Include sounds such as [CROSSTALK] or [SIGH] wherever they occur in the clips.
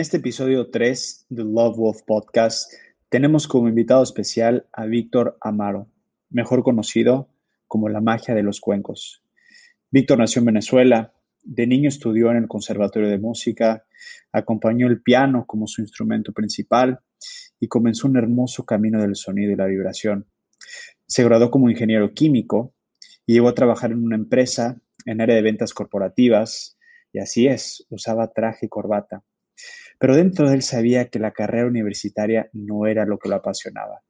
este episodio 3 del Love Wolf Podcast tenemos como invitado especial a Víctor Amaro, mejor conocido como la magia de los cuencos. Víctor nació en Venezuela, de niño estudió en el Conservatorio de Música, acompañó el piano como su instrumento principal y comenzó un hermoso camino del sonido y la vibración. Se graduó como ingeniero químico y llegó a trabajar en una empresa en área de ventas corporativas, y así es, usaba traje y corbata. Pero dentro de él sabía que la carrera universitaria no era lo que lo apasionaba.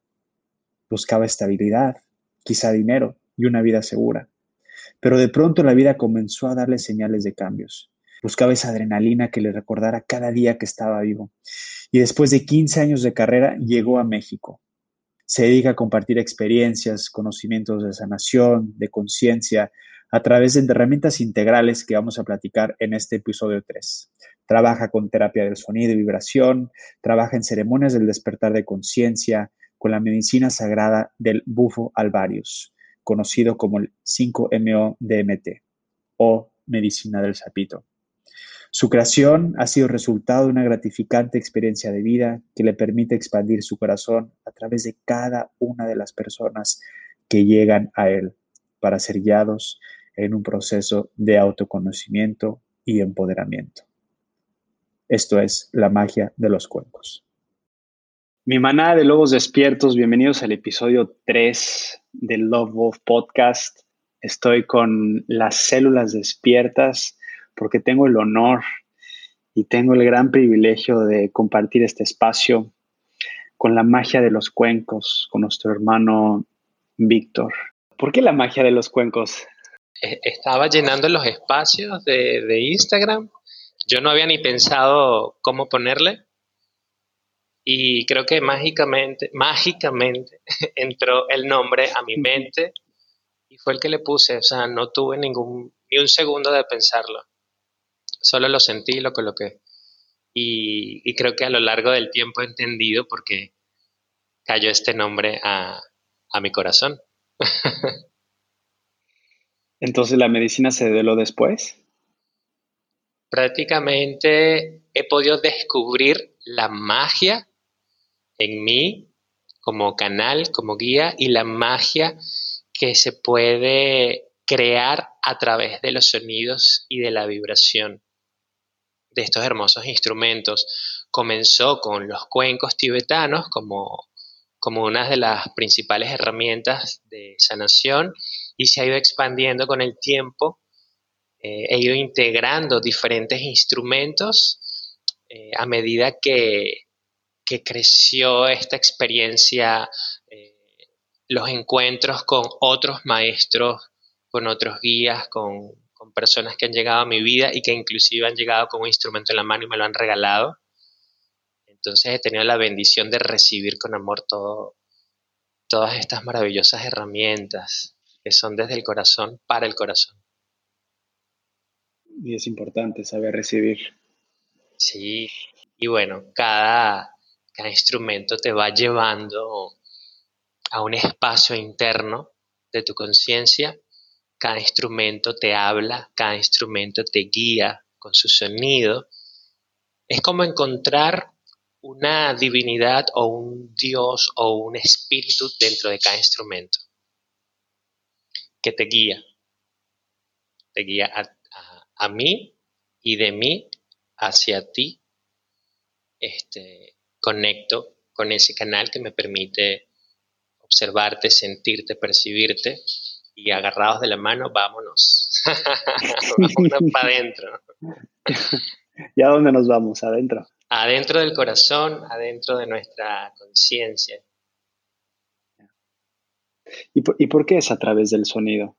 Buscaba estabilidad, quizá dinero y una vida segura. Pero de pronto la vida comenzó a darle señales de cambios. Buscaba esa adrenalina que le recordara cada día que estaba vivo. Y después de 15 años de carrera llegó a México. Se dedica a compartir experiencias, conocimientos de sanación, de conciencia, a través de herramientas integrales que vamos a platicar en este episodio 3. Trabaja con terapia del sonido y vibración, trabaja en ceremonias del despertar de conciencia, con la medicina sagrada del bufo alvarius, conocido como el 5-MO-DMT o medicina del sapito. Su creación ha sido resultado de una gratificante experiencia de vida que le permite expandir su corazón a través de cada una de las personas que llegan a él para ser guiados en un proceso de autoconocimiento y empoderamiento. Esto es la magia de los cuencos. Mi manada de lobos despiertos, bienvenidos al episodio 3 del Love Wolf Podcast. Estoy con las células despiertas porque tengo el honor y tengo el gran privilegio de compartir este espacio con la magia de los cuencos, con nuestro hermano Víctor. ¿Por qué la magia de los cuencos? E, estaba llenando los espacios de, Instagram. Yo no había ni pensado cómo ponerle. Y creo que mágicamente, mágicamente [LAUGHS] entró el nombre a mi mente y fue el que le puse. O sea, no tuve ningún, ni un segundo de pensarlo. Solo lo sentí lo coloqué. Y, y creo que a lo largo del tiempo he entendido por qué cayó este nombre a mi corazón. [LAUGHS] Entonces la medicina se develó después. Prácticamente he podido descubrir la magia en mí como canal, como guía y la magia que se puede crear a través de los sonidos y de la vibración de estos hermosos instrumentos. Comenzó con los cuencos tibetanos como, como una de las principales herramientas de sanación y se ha ido expandiendo con el tiempo. Eh, he ido integrando diferentes instrumentos eh, a medida que, que, creció esta experiencia, eh, los encuentros con otros maestros, con otros guías, con, con personas que han llegado a mi vida y que inclusive han llegado con un instrumento en la mano y me lo han regalado. Entonces he tenido la bendición de recibir con amor todo, todas estas maravillosas herramientas que son desde el corazón para el corazón. Y es importante saber recibir. Sí, y bueno, cada, cada instrumento te va llevando a un espacio interno de tu conciencia. Cada instrumento te habla, cada instrumento te guía con su sonido. Es como encontrar una divinidad o un Dios o un espíritu dentro de cada instrumento que te guía. Te guía a, mí y de mí hacia ti. Este, conecto con ese canal que me permite observarte, sentirte, percibirte y agarrados de la mano, vámonos. [LAUGHS] vámonos para adentro. [LAUGHS] ¿Y a dónde nos vamos? Adentro. Adentro del corazón, adentro de nuestra conciencia. ¿Y por, qué es a través del sonido?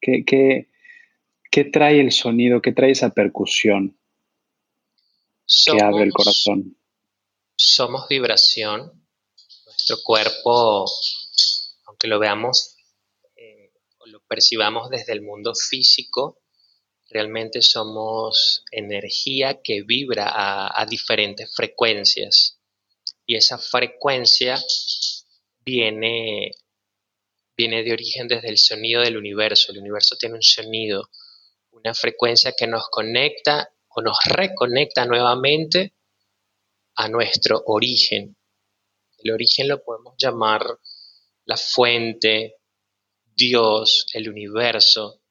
¿Qué, qué, trae el sonido? ¿Qué trae esa percusión que abre el corazón? Somos vibración. Nuestro cuerpo, aunque lo veamos eh, o lo percibamos desde el mundo físico, realmente somos energía que vibra a, a diferentes frecuencias. Y esa frecuencia viene viene de origen desde el sonido del universo. El universo tiene un sonido, una frecuencia que nos conecta o nos reconecta nuevamente a nuestro origen. El origen lo podemos llamar la fuente, Dios, el universo,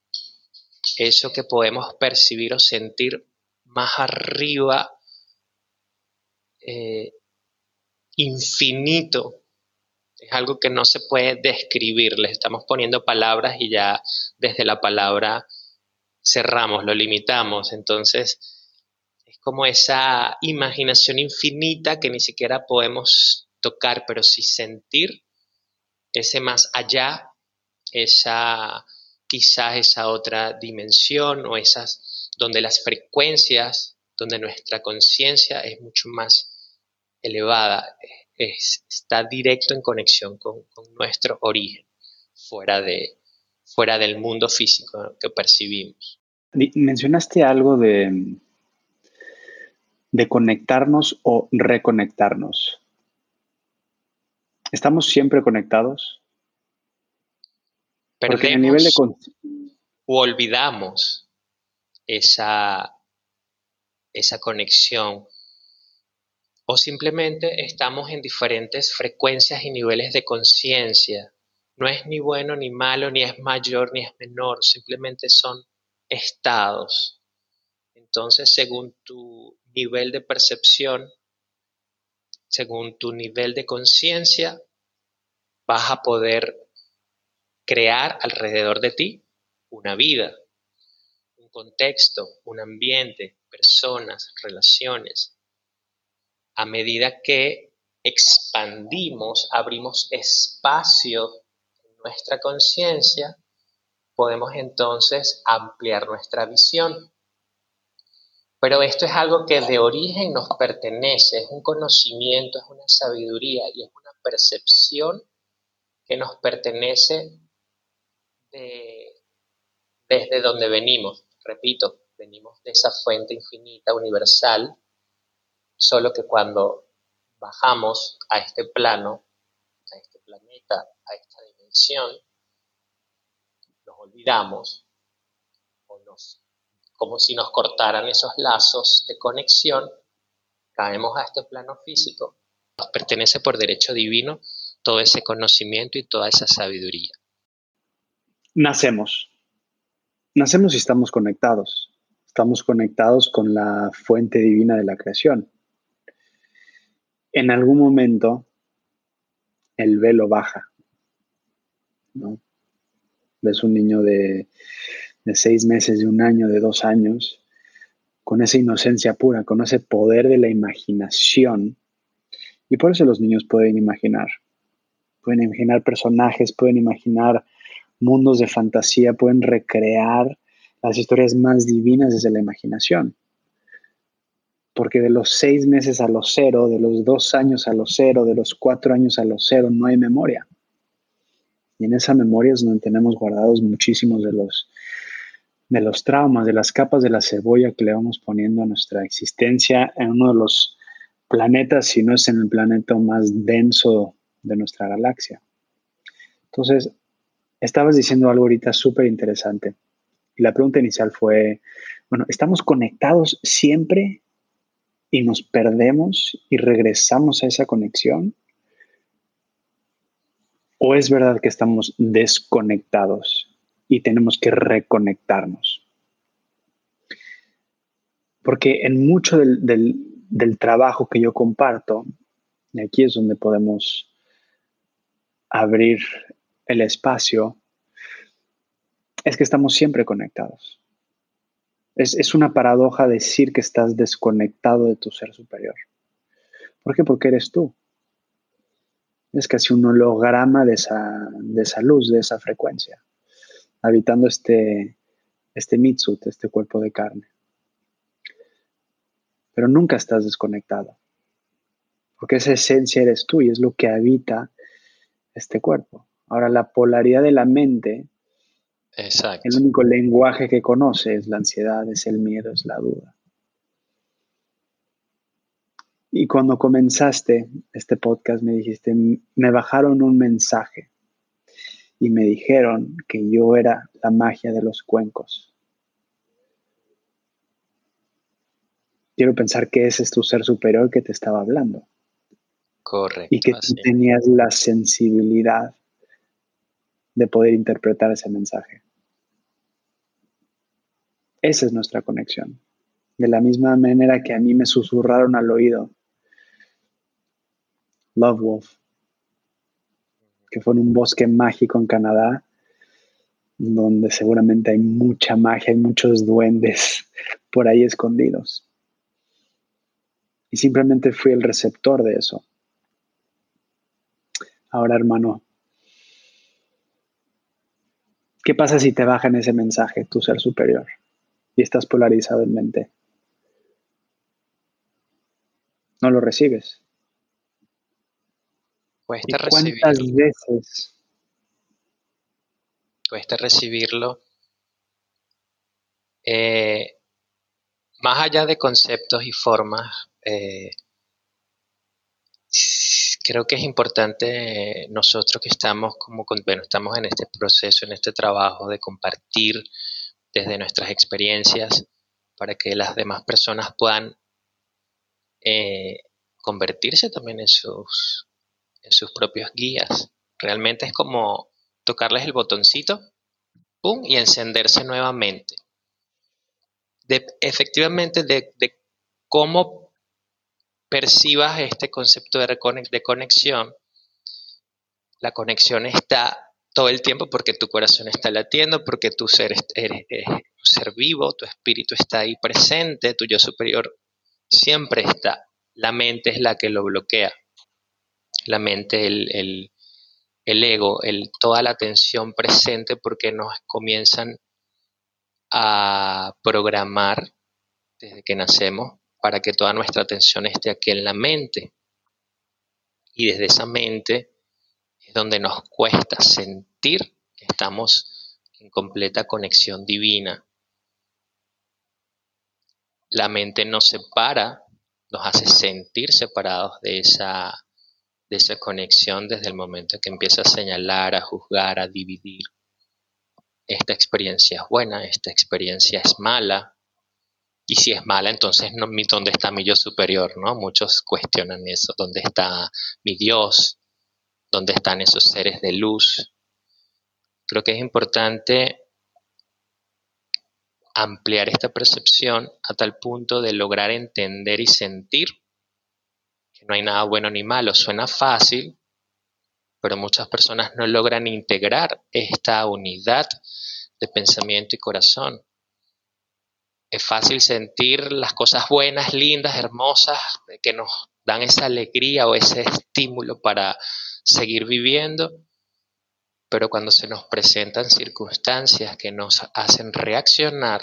eso que podemos percibir o sentir más arriba, eh, infinito. Es algo que no se puede describir, le estamos poniendo palabras y ya desde la palabra cerramos, lo limitamos. Entonces, es como esa imaginación infinita que ni siquiera podemos tocar, pero sí sentir ese más allá, esa quizás esa otra dimensión o esas donde las frecuencias, donde nuestra conciencia es mucho más elevada, está directo en conexión con, nuestro origen, fuera, de, fuera del mundo físico que percibimos. Mencionaste algo de, de conectarnos o reconectarnos. ¿Estamos siempre conectados? Porque a nivel de o olvidamos esa, esa conexión o simplemente estamos en diferentes frecuencias y niveles de conciencia. No es ni bueno ni malo, ni es mayor ni es menor, simplemente son estados. Entonces, según tu nivel de percepción, según tu nivel de conciencia, vas a poder crear alrededor de ti una vida, un contexto, un ambiente, personas, relaciones. A medida que expandimos, abrimos espacio en nuestra conciencia, podemos entonces ampliar nuestra visión. Pero esto es algo que de origen nos pertenece, es un conocimiento, es una sabiduría y es una percepción que nos pertenece desde donde venimos. Repito, venimos de esa fuente infinita, universal, solo que cuando bajamos a este plano, a este planeta, a esta dimensión, nos olvidamos, o nos, como si nos cortaran esos lazos de conexión, caemos a este plano físico, nos pertenece por derecho divino todo ese conocimiento y toda esa sabiduría nacemos. Nacemos y estamos conectados. Estamos conectados con la fuente divina de la creación. En algún momento el velo baja. ¿no? Ves un niño de, de seis meses, de un año, de dos años, con esa inocencia pura, con ese poder de la imaginación. Y por eso los niños pueden imaginar. Pueden imaginar personajes, pueden imaginar mundos de fantasía, pueden recrear las historias más divinas desde la imaginación. Porque de los seis meses a los cero, de los dos años a los cero, de los cuatro años a los cero, no hay memoria. Y en esa memoria es donde tenemos guardados muchísimos de los, de los traumas, de las capas de la cebolla que le vamos poniendo a nuestra existencia en uno de los planetas, si no es en el planeta más denso de nuestra galaxia. Entonces, Estabas diciendo algo ahorita súper interesante. Y la pregunta inicial fue, bueno, ¿estamos conectados siempre y nos perdemos y regresamos a esa conexión? ¿O es verdad que estamos desconectados y tenemos que reconectarnos? Porque en mucho del, del trabajo que yo comparto, y aquí es donde podemos abrir el espacio, es que estamos siempre conectados. Es, una paradoja decir que estás desconectado de tu ser superior. ¿Por qué? Porque eres tú. Es casi un holograma de esa, de esa luz, de esa frecuencia, habitando este, este mitsut, este cuerpo de carne. Pero nunca estás desconectado, porque esa esencia eres tú y es lo que habita este cuerpo. Ahora, la polaridad de la mente, el único lenguaje que conoce es la ansiedad, es el miedo, es la duda. Y cuando comenzaste este podcast me dijiste, me bajaron un mensaje y me dijeron que yo era la magia de los cuencos. quiero pensar que ese es tu ser superior que te estaba hablando. Correcto. Y que tú tenías la sensibilidad de poder interpretar ese mensaje. Esa es nuestra conexión. De la misma manera que a mí me susurraron al oído, Love Wolf, que fue en un bosque mágico en Canadá, donde seguramente hay mucha magia, hay muchos duendes por ahí escondidos. Y simplemente fui el receptor de eso. Ahora, hermano, ¿qué pasa si te bajan ese mensaje, tu ser superior? Y estás polarizado en mente. No lo recibes. Cuesta ¿Cuántas veces? Cuesta recibirlo. Eh, más allá de conceptos y formas, eh, creo que es importante nosotros que estamos como, bueno, estamos en este proceso, en este trabajo de compartir desde nuestras experiencias para que las demás personas puedan eh, convertirse también en sus, en sus propios guías. Realmente es como tocarles el botoncito, ¡pum! y encenderse nuevamente. De, efectivamente, de, de cómo percibas este concepto de, de conexión, la conexión está todo el tiempo porque tu corazón está latiendo, porque tu ser eres, un ser vivo, tu espíritu está ahí presente, tu yo superior siempre está. La mente es la que lo bloquea. La mente, el, ego, el, toda la atención presente porque nos comienzan a programar desde que nacemos para que toda nuestra atención esté aquí en la mente. Y desde esa mente donde nos cuesta sentir que estamos en completa conexión divina. La mente nos separa, nos hace sentir separados de esa, de esa conexión desde el momento que empieza a señalar, a juzgar, a dividir. Esta experiencia es buena, esta experiencia es mala, y si es mala, entonces no, ¿dónde está mi yo superior? ¿no? Muchos cuestionan eso, ¿dónde está mi Dios? Dónde están esos seres de luz. Creo que es importante ampliar esta percepción a tal punto de lograr entender y sentir que no hay nada bueno ni malo. Suena fácil, pero muchas personas no logran integrar esta unidad de pensamiento y corazón. Es fácil sentir las cosas buenas, lindas, hermosas, que nos dan esa alegría o ese estímulo para seguir viviendo, pero cuando se nos presentan circunstancias que nos hacen reaccionar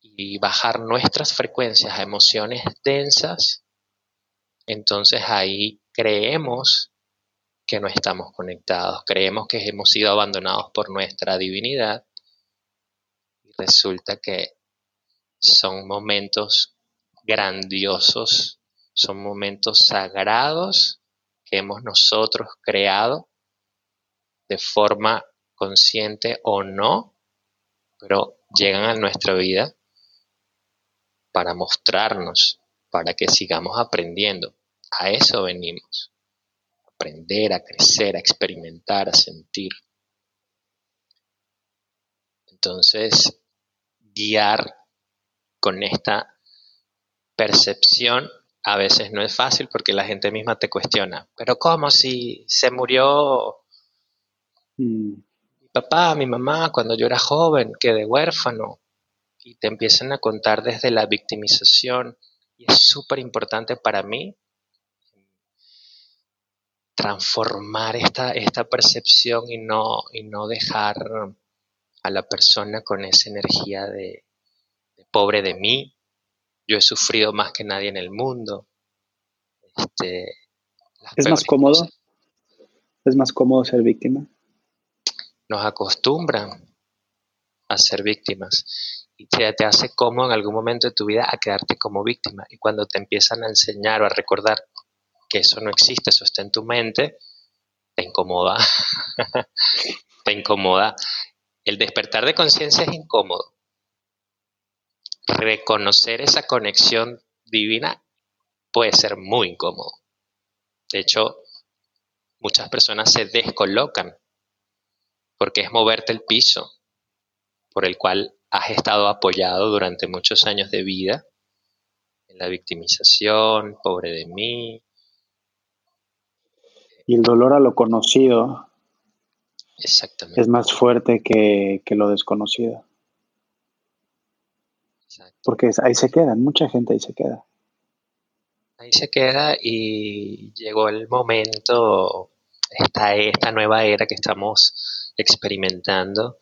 y bajar nuestras frecuencias a emociones densas, entonces ahí creemos que no estamos conectados, creemos que hemos sido abandonados por nuestra divinidad y resulta que son momentos grandiosos, son momentos sagrados hemos nosotros creado de forma consciente o no, pero llegan a nuestra vida para mostrarnos, para que sigamos aprendiendo. A eso venimos. Aprender, a crecer, a experimentar, a sentir. Entonces, guiar con esta percepción a veces no es fácil porque la gente misma te cuestiona, pero ¿cómo si se murió mi papá, mi mamá cuando yo era joven, quedé huérfano? Y te empiezan a contar desde la victimización. Y es súper importante para mí transformar esta, esta percepción y no, y no dejar a la persona con esa energía de pobre de mí, yo he sufrido más que nadie en el mundo. Este, ¿Es más cómodo? ¿Es más cómodo ser víctima? Nos acostumbran a ser víctimas y te, te hace cómodo en algún momento de tu vida a quedarte como víctima. Y cuando te empiezan a enseñar o a recordar que eso no existe, eso está en tu mente, te incomoda. [LAUGHS] te incomoda. El despertar de conciencia es incómodo reconocer esa conexión divina puede ser muy incómodo. De hecho, muchas personas se descolocan porque es moverte el piso por el cual has estado apoyado durante muchos años de vida en la victimización, pobre de mí. Y el dolor a lo conocido Exactamente. es más fuerte que, lo desconocido. Porque ahí se queda, mucha gente ahí se queda. Ahí se queda y llegó el momento, esta, esta nueva era que estamos experimentando,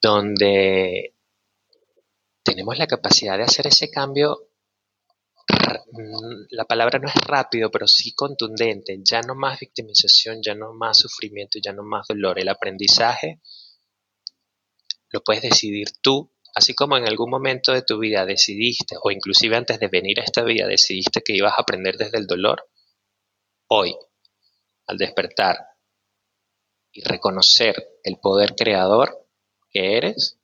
donde tenemos la capacidad de hacer ese cambio, mm, la palabra no es rápido, pero sí contundente, ya no más victimización, ya no más sufrimiento, ya no más dolor. El aprendizaje lo puedes decidir tú, así como en algún momento de tu vida decidiste, o inclusive antes de venir a esta vida decidiste que ibas a aprender desde el dolor, hoy, al despertar y reconocer el poder creador, que eres,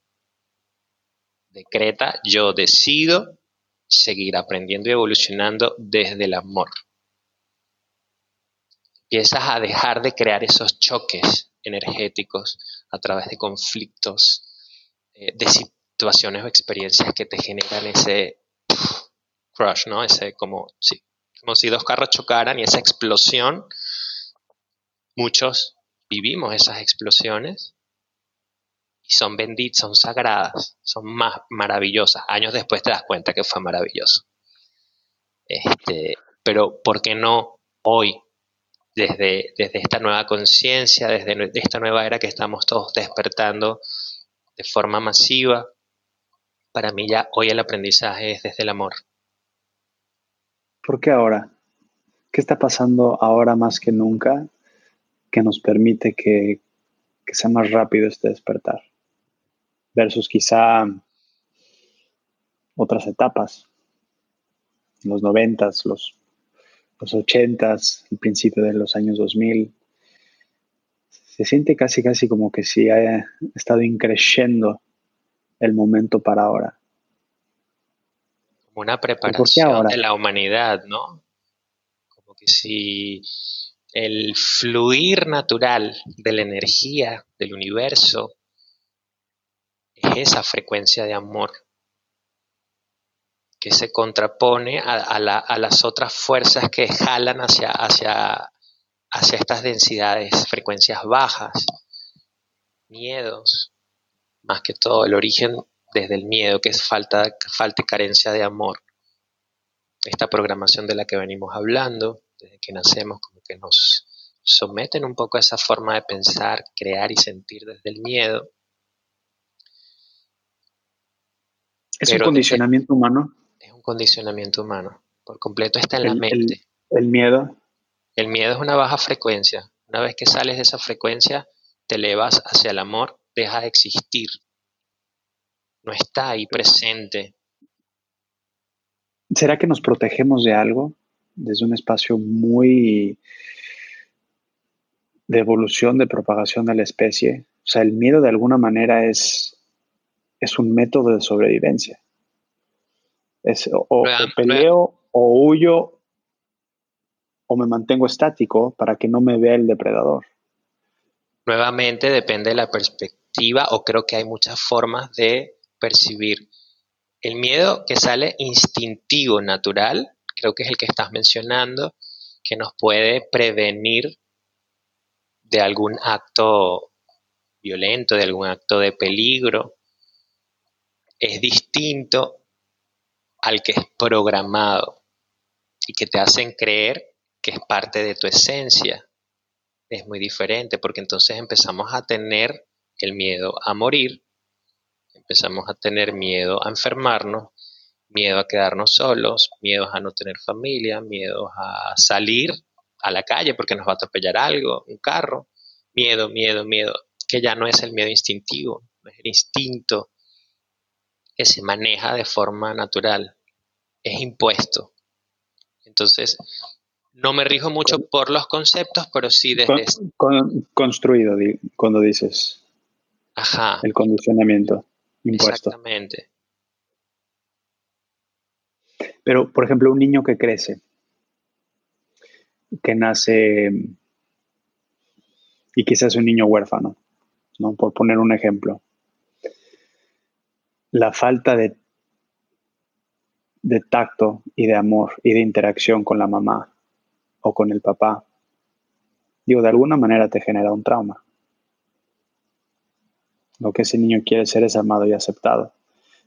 decreta, yo decido seguir aprendiendo y evolucionando desde el amor. Empiezas a dejar de crear esos choques energéticos a través de conflictos, eh, situaciones o experiencias que te generan ese crush, ¿no? Ese como, sí, como si dos carros chocaran y esa explosión, muchos vivimos esas explosiones y son benditas, son sagradas, son más maravillosas. Años después te das cuenta que fue maravilloso. Este, pero ¿por qué no hoy, desde, desde esta nueva conciencia, desde esta nueva era que estamos todos despertando de forma masiva? Para mí ya hoy el aprendizaje es desde el amor. ¿Por qué ahora? ¿Qué está pasando ahora más que nunca que nos permite que, sea más rápido este despertar? versus quizá otras etapas, los noventas, los, los ochentas, el principio de los años 2000. Se siente casi, casi como que si ha estado increciendo el momento para ahora. Como una preparación de la humanidad, ¿no? Como que si el fluir natural de la energía del universo esa frecuencia de amor que se contrapone a, las otras fuerzas que jalan hacia, hacia, hacia estas densidades, frecuencias bajas, miedos, más que todo el origen desde el miedo, que es falta, falta y carencia de amor. Esta programación de la que venimos hablando, desde que nacemos, como que nos someten un poco a esa forma de pensar, crear y sentir desde el miedo. ¿Es un condicionamiento humano? Es un condicionamiento humano. Por completo está en la mente. El, miedo. El miedo es una baja frecuencia. Una vez que sales de esa frecuencia, te elevas hacia el amor, deja de existir. No está ahí presente. ¿Será que nos protegemos de algo? Desde un espacio muy de evolución, de propagación de la especie. O sea, el miedo de alguna manera es es un método de sobrevivencia. Es, o, peleo o huyo o me mantengo estático para que no me vea el depredador. Nuevamente depende de la perspectiva o creo que hay muchas formas de percibir. El miedo que sale instintivo, natural, creo que es el que estás mencionando, que nos puede prevenir de algún acto violento, de algún acto de peligro, es distinto al que es programado y que te hacen creer que es parte de tu esencia. Es muy diferente porque entonces empezamos a tener el miedo a morir, empezamos a tener miedo a enfermarnos, miedo a quedarnos solos, miedo a no tener familia, miedo a salir a la calle porque nos va a atropellar algo, un carro, miedo, miedo, miedo, que ya no es el miedo instintivo, es el instinto que se maneja de forma natural, es impuesto. Entonces, no me rijo mucho por los conceptos, pero sí desde... construido, cuando dices. Ajá. El condicionamiento impuesto. Exactamente. Pero, por ejemplo, un niño que crece, que nace y quizás un niño huérfano, ¿no? Por poner un ejemplo. La falta de, de tacto y de amor y de interacción con la mamá o con el papá, digo, de alguna manera te genera un trauma. Lo que ese niño quiere ser es amado y aceptado.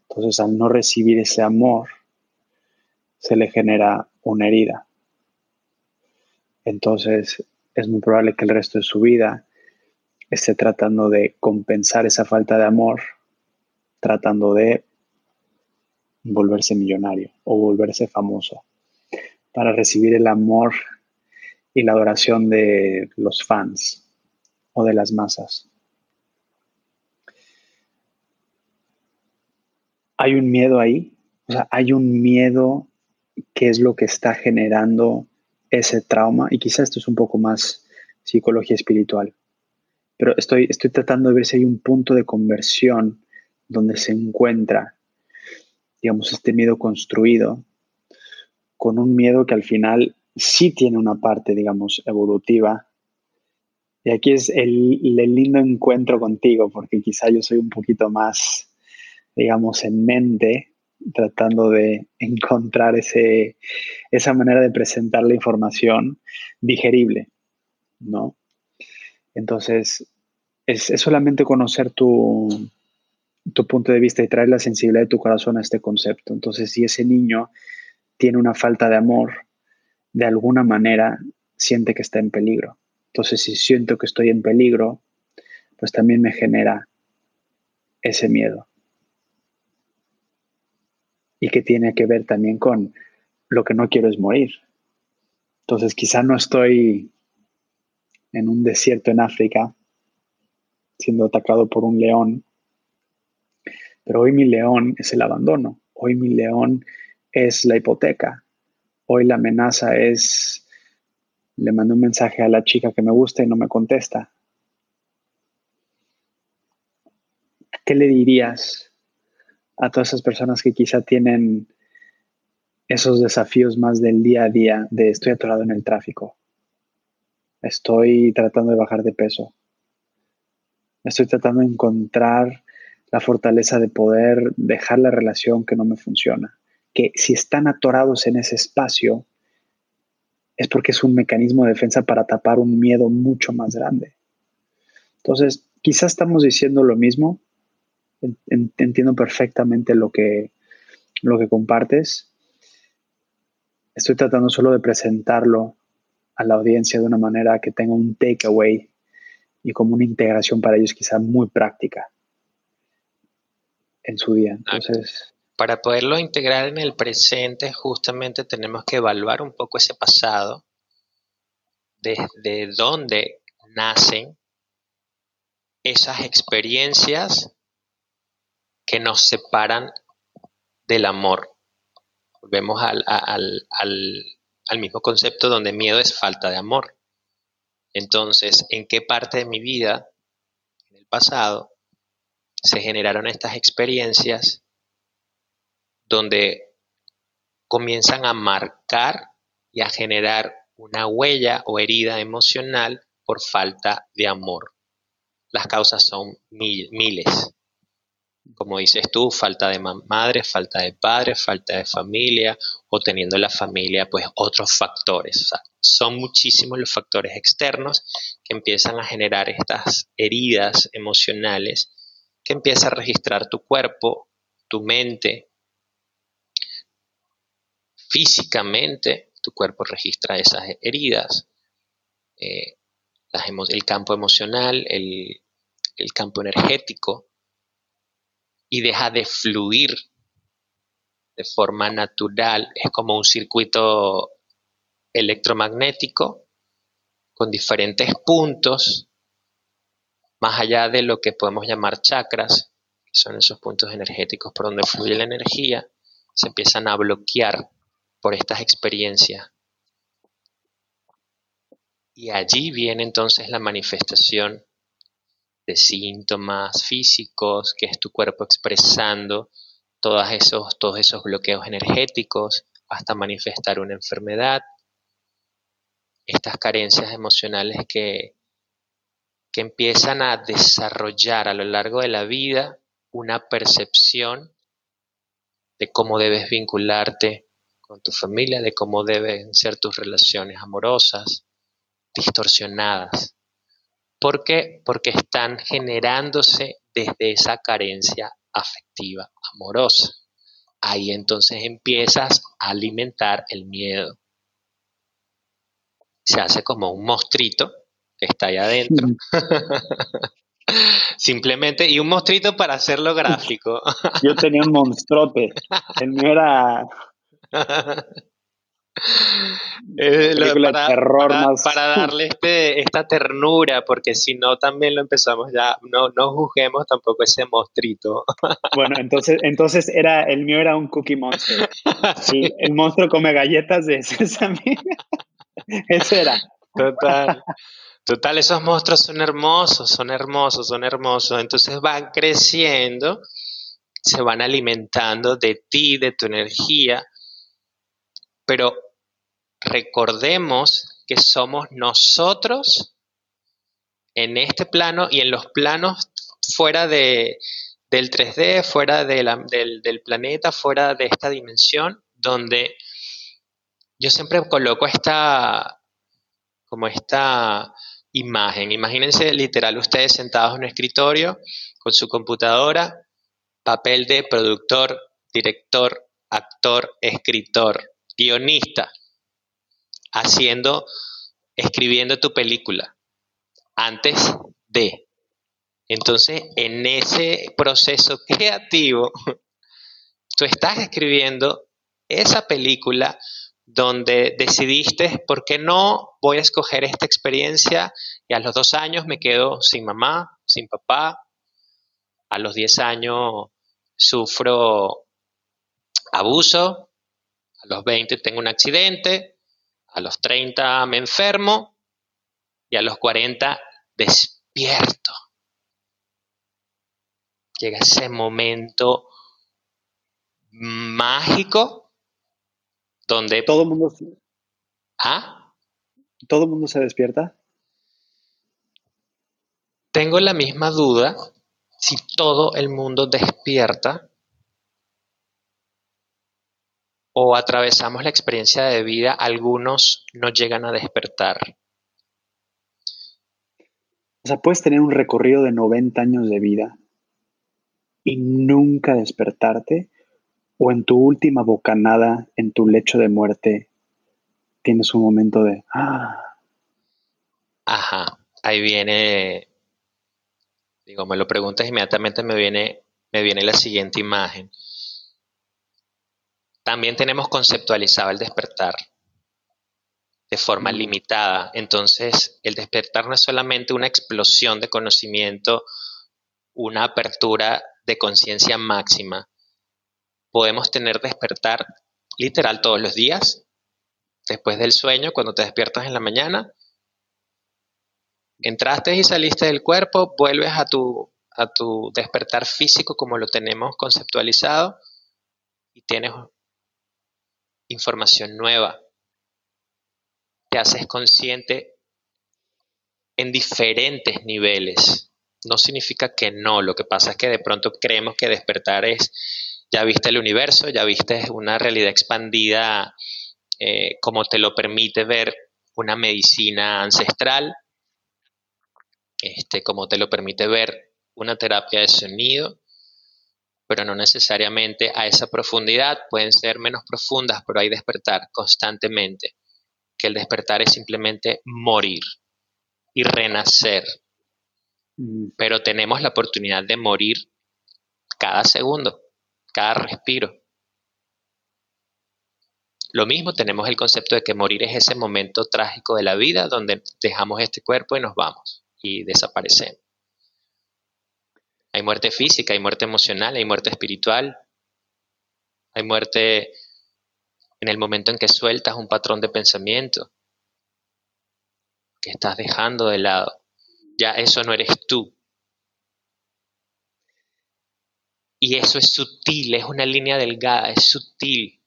Entonces, al no recibir ese amor, se le genera una herida. Entonces, es muy probable que el resto de su vida esté tratando de compensar esa falta de amor, tratando de volverse millonario o volverse famoso para recibir el amor y la adoración de los fans o de las masas. Hay un miedo ahí, o sea, hay un miedo que es lo que está generando ese trauma y quizás esto es un poco más psicología espiritual, pero estoy, estoy tratando de ver si hay un punto de conversión donde se encuentra, digamos, este miedo construido con un miedo que al final sí tiene una parte, digamos, evolutiva. Y aquí es el, lindo encuentro contigo, porque quizá yo soy un poquito más, digamos, en mente, tratando de [LAUGHS] encontrar ese, esa manera de presentar la información digerible, ¿no? Entonces, es, solamente conocer tu, tu punto de vista y traer la sensibilidad de tu corazón a este concepto. Entonces, si ese niño tiene una falta de amor, de alguna manera siente que está en peligro. Entonces, si siento que estoy en peligro, pues también me genera ese miedo. Y que tiene que ver también con lo que no quiero es morir. Entonces, quizá no estoy en un desierto en África siendo atacado por un león, pero hoy mi león es el abandono, hoy mi león es la hipoteca, Hoy la amenaza es, le mando un mensaje a la chica que me gusta y no me contesta. ¿Qué le dirías a todas esas personas que quizá tienen esos desafíos más del día a día de estoy atorado en el tráfico? Estoy tratando de bajar de peso. Estoy tratando de encontrar la fortaleza de poder dejar la relación que no me funciona que si están atorados en ese espacio, es porque es un mecanismo de defensa para tapar un miedo mucho más grande. Entonces, quizás estamos diciendo lo mismo, entiendo perfectamente lo que, lo que compartes. Estoy tratando solo de presentarlo a la audiencia de una manera que tenga un takeaway y como una integración para ellos quizá muy práctica en su día. Entonces, para poderlo integrar en el presente, justamente tenemos que evaluar un poco ese pasado, desde dónde nacen esas experiencias que nos separan del amor. Volvemos al, al, mismo concepto donde miedo es falta de amor. Entonces, ¿en qué parte de mi vida, en el pasado, se generaron estas experiencias donde comienzan a marcar y a generar una huella o herida emocional por falta de amor. Las causas son miles. Como dices tú, falta de madre, falta de padre, falta de familia o teniendo la familia, pues otros factores. son muchísimos los factores externos que empiezan a generar estas heridas emocionales que empieza a registrar tu cuerpo, tu mente, físicamente tu cuerpo registra esas heridas, eh, el campo emocional, el, el campo energético, y deja de fluir de forma natural. Es como un circuito electromagnético con diferentes puntos, más allá de lo que podemos llamar chakras, que son esos puntos energéticos por donde fluye la energía, se empiezan a bloquear por estas experiencias. Y allí viene entonces la manifestación de síntomas físicos, que es tu cuerpo expresando todos esos, todos esos bloqueos energéticos, hasta manifestar una enfermedad. Estas carencias emocionales que, que empiezan a desarrollar a lo largo de la vida una percepción de cómo debes vincularte con tu familia, de cómo deben ser tus relaciones amorosas, distorsionadas. ¿Por qué? Porque están generándose desde esa carencia afectiva, amorosa. Ahí entonces empiezas a alimentar el miedo. Se hace como un mostrito que está ahí adentro. [LAUGHS] Simplemente, y un monstruito para hacerlo gráfico. Yo tenía un monstruote. El mío era. [LAUGHS] para, terror para, darle este, esta ternura, porque si no también lo empezamos ya, no, no juzguemos tampoco ese monstruito. [LAUGHS] Bueno, entonces, entonces era, el mío era un cookie monster. [LAUGHS] El, monstruo come galletas de sesame. [LAUGHS] Ese era. Total. Total, esos monstruos son hermosos, son hermosos, son hermosos. Entonces van creciendo, se van alimentando de ti, de tu energía. Pero recordemos que somos nosotros en este plano y en los planos fuera de, del 3D, fuera del, del planeta, fuera de esta dimensión, donde yo siempre coloco esta, como esta imagen. Imagínense literal ustedes sentados en un escritorio con su computadora, papel de productor, director, actor, escritor, guionista, haciendo, escribiendo tu película antes de. Entonces, en ese proceso creativo, [LAUGHS] tú estás escribiendo esa película donde decidiste, ¿por qué no voy a escoger esta experiencia? Y a los dos años me quedo sin mamá, sin papá. A los diez años sufro abuso. A los veinte tengo un accidente. A los treinta me enfermo. Y a los cuarenta despierto. Llega ese momento mágico donde... Todo el mundo... ¿Ah? ¿Todo el mundo se despierta? Tengo la misma duda si todo el mundo despierta o atravesamos la experiencia de vida, algunos no llegan a despertar. O sea, puedes tener un recorrido de 90 años de vida y nunca despertarte o en tu última bocanada, en tu lecho de muerte, tienes un momento de... Ah. Ajá, ahí viene, digo, me lo preguntas inmediatamente me viene, me viene la siguiente imagen. También tenemos conceptualizado el despertar de forma limitada. Entonces, el despertar no es solamente una explosión de conocimiento, una apertura de conciencia máxima, podemos tener despertar literal todos los días, después del sueño, cuando te despiertas en la mañana, entraste y saliste del cuerpo, vuelves a tu, a tu despertar físico como lo tenemos conceptualizado y tienes información nueva. Te haces consciente en diferentes niveles. No significa que no, lo que pasa es que de pronto creemos que despertar es ya viste el universo, ya viste una realidad expandida eh, como te lo permite ver una medicina ancestral, este, como te lo permite ver una terapia de sonido, pero no necesariamente a esa profundidad, pueden ser menos profundas, pero hay despertar constantemente, que el despertar es simplemente morir y renacer, mm. pero tenemos la oportunidad de morir cada segundo cada respiro. Lo mismo tenemos el concepto de que morir es ese momento trágico de la vida donde dejamos este cuerpo y nos vamos y desaparecemos. Hay muerte física, hay muerte emocional, hay muerte espiritual, hay muerte en el momento en que sueltas un patrón de pensamiento que estás dejando de lado. Ya eso no eres tú, Y eso es sutil, es una línea delgada, es sutil.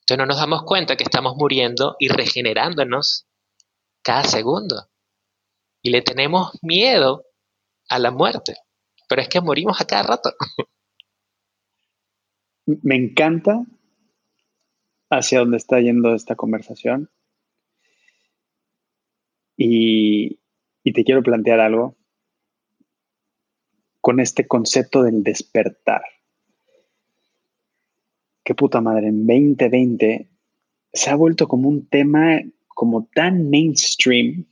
Entonces no nos damos cuenta que estamos muriendo y regenerándonos cada segundo. Y le tenemos miedo a la muerte. Pero es que morimos a cada rato. [LAUGHS] Me encanta hacia dónde está yendo esta conversación. Y, te quiero plantear algo con este concepto del despertar qué puta madre, en 2020 se ha vuelto como un tema como tan mainstream,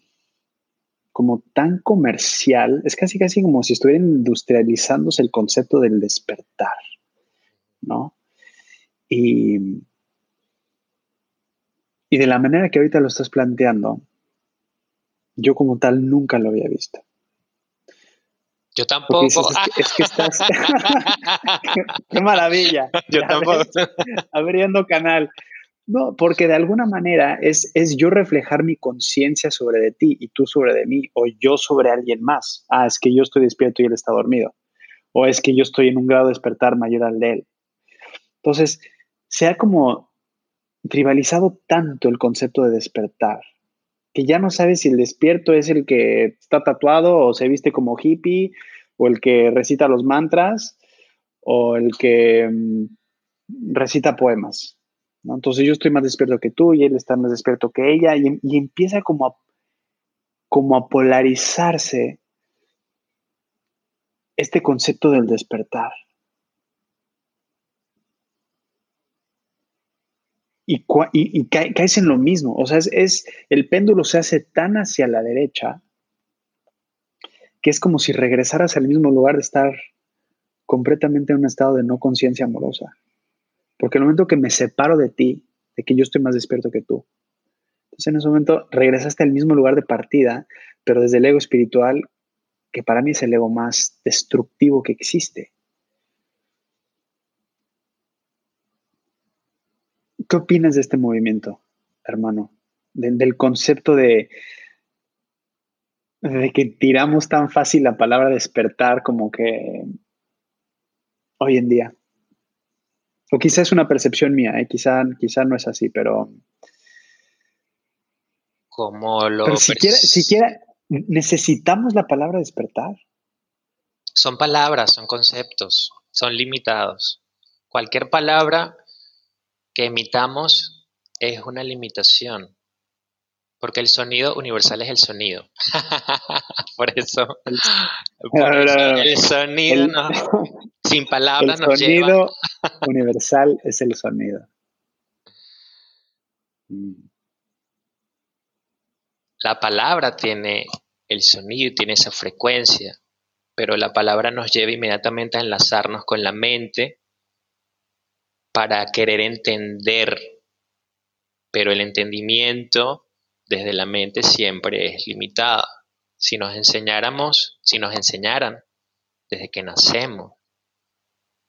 como tan comercial, es casi casi como si estuviera industrializándose el concepto del despertar, ¿no? Y, y de la manera que ahorita lo estás planteando, yo como tal nunca lo había visto. Yo tampoco. es, que, estás. [LAUGHS] [LAUGHS] qué, maravilla. Yo tampoco. [LAUGHS] Abriendo canal. No, porque de alguna manera es, es yo reflejar mi conciencia sobre de ti y tú sobre de mí, o yo sobre alguien más. Ah, es que yo estoy despierto y él está dormido. O es que yo estoy en un grado de despertar mayor al de él. Entonces, se ha como tribalizado tanto el concepto de despertar que ya no sabes si el despierto es el que está tatuado o se viste como hippie, o el que recita los mantras, o el que mm, recita poemas. Entonces yo estoy más despierto que tú y él está más despierto que ella y, y empieza como a, como a polarizarse este concepto del despertar. y, caes en lo mismo. O sea, es, el péndulo se hace tan hacia la derecha que es como si regresaras al mismo lugar de estar completamente en un estado de no conciencia amorosa. Porque el momento que me separo de ti, de que yo estoy más despierto que tú, entonces en ese momento regresaste al mismo lugar de partida, pero desde el ego espiritual, que para mí es el ego más destructivo que existe. ¿Qué opinas de este movimiento, hermano? del concepto de, de que tiramos tan fácil la palabra despertar como que hoy en día. O quizás es una percepción mía, ¿eh? quizá, no es así, pero... Como lo... Pero siquiera, siquiera necesitamos la palabra despertar. Son palabras, son conceptos, son limitados. Cualquier palabra que emitamos es una limitación, porque el sonido universal es el sonido. [LAUGHS] por eso, el, [LAUGHS] sonido [LAUGHS] sin palabras el sonido universal es el sonido. Mm. La palabra tiene el sonido y tiene esa frecuencia, pero la palabra nos lleva inmediatamente a enlazarnos con la mente para querer entender, pero el entendimiento desde la mente siempre es limitado. Si nos enseñáramos, si nos enseñaran desde que nacemos,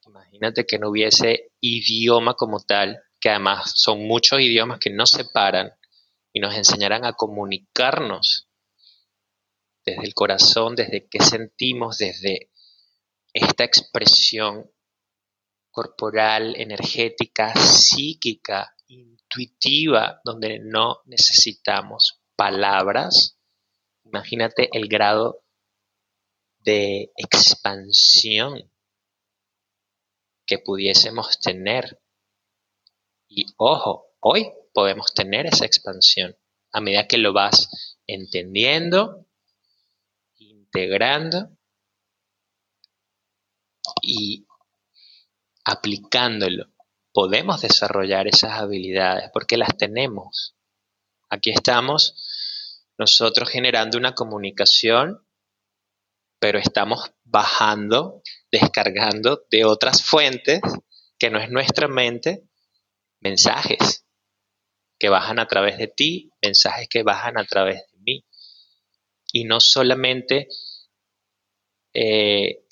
imagínate que no hubiese idioma como tal, que además son muchos idiomas que nos separan y nos enseñaran a comunicarnos desde el corazón, desde qué sentimos, desde esta expresión corporal, energética, psíquica, intuitiva, donde no necesitamos palabras. Imagínate el grado de expansión que pudiésemos tener. Y ojo, hoy podemos tener esa expansión a medida que lo vas entendiendo, integrando y aplicándolo, podemos desarrollar esas habilidades porque las tenemos. Aquí estamos nosotros generando una comunicación, pero estamos bajando, descargando de otras fuentes que no es nuestra mente, mensajes que bajan a través de ti, mensajes que bajan a través de mí. Y no solamente eh,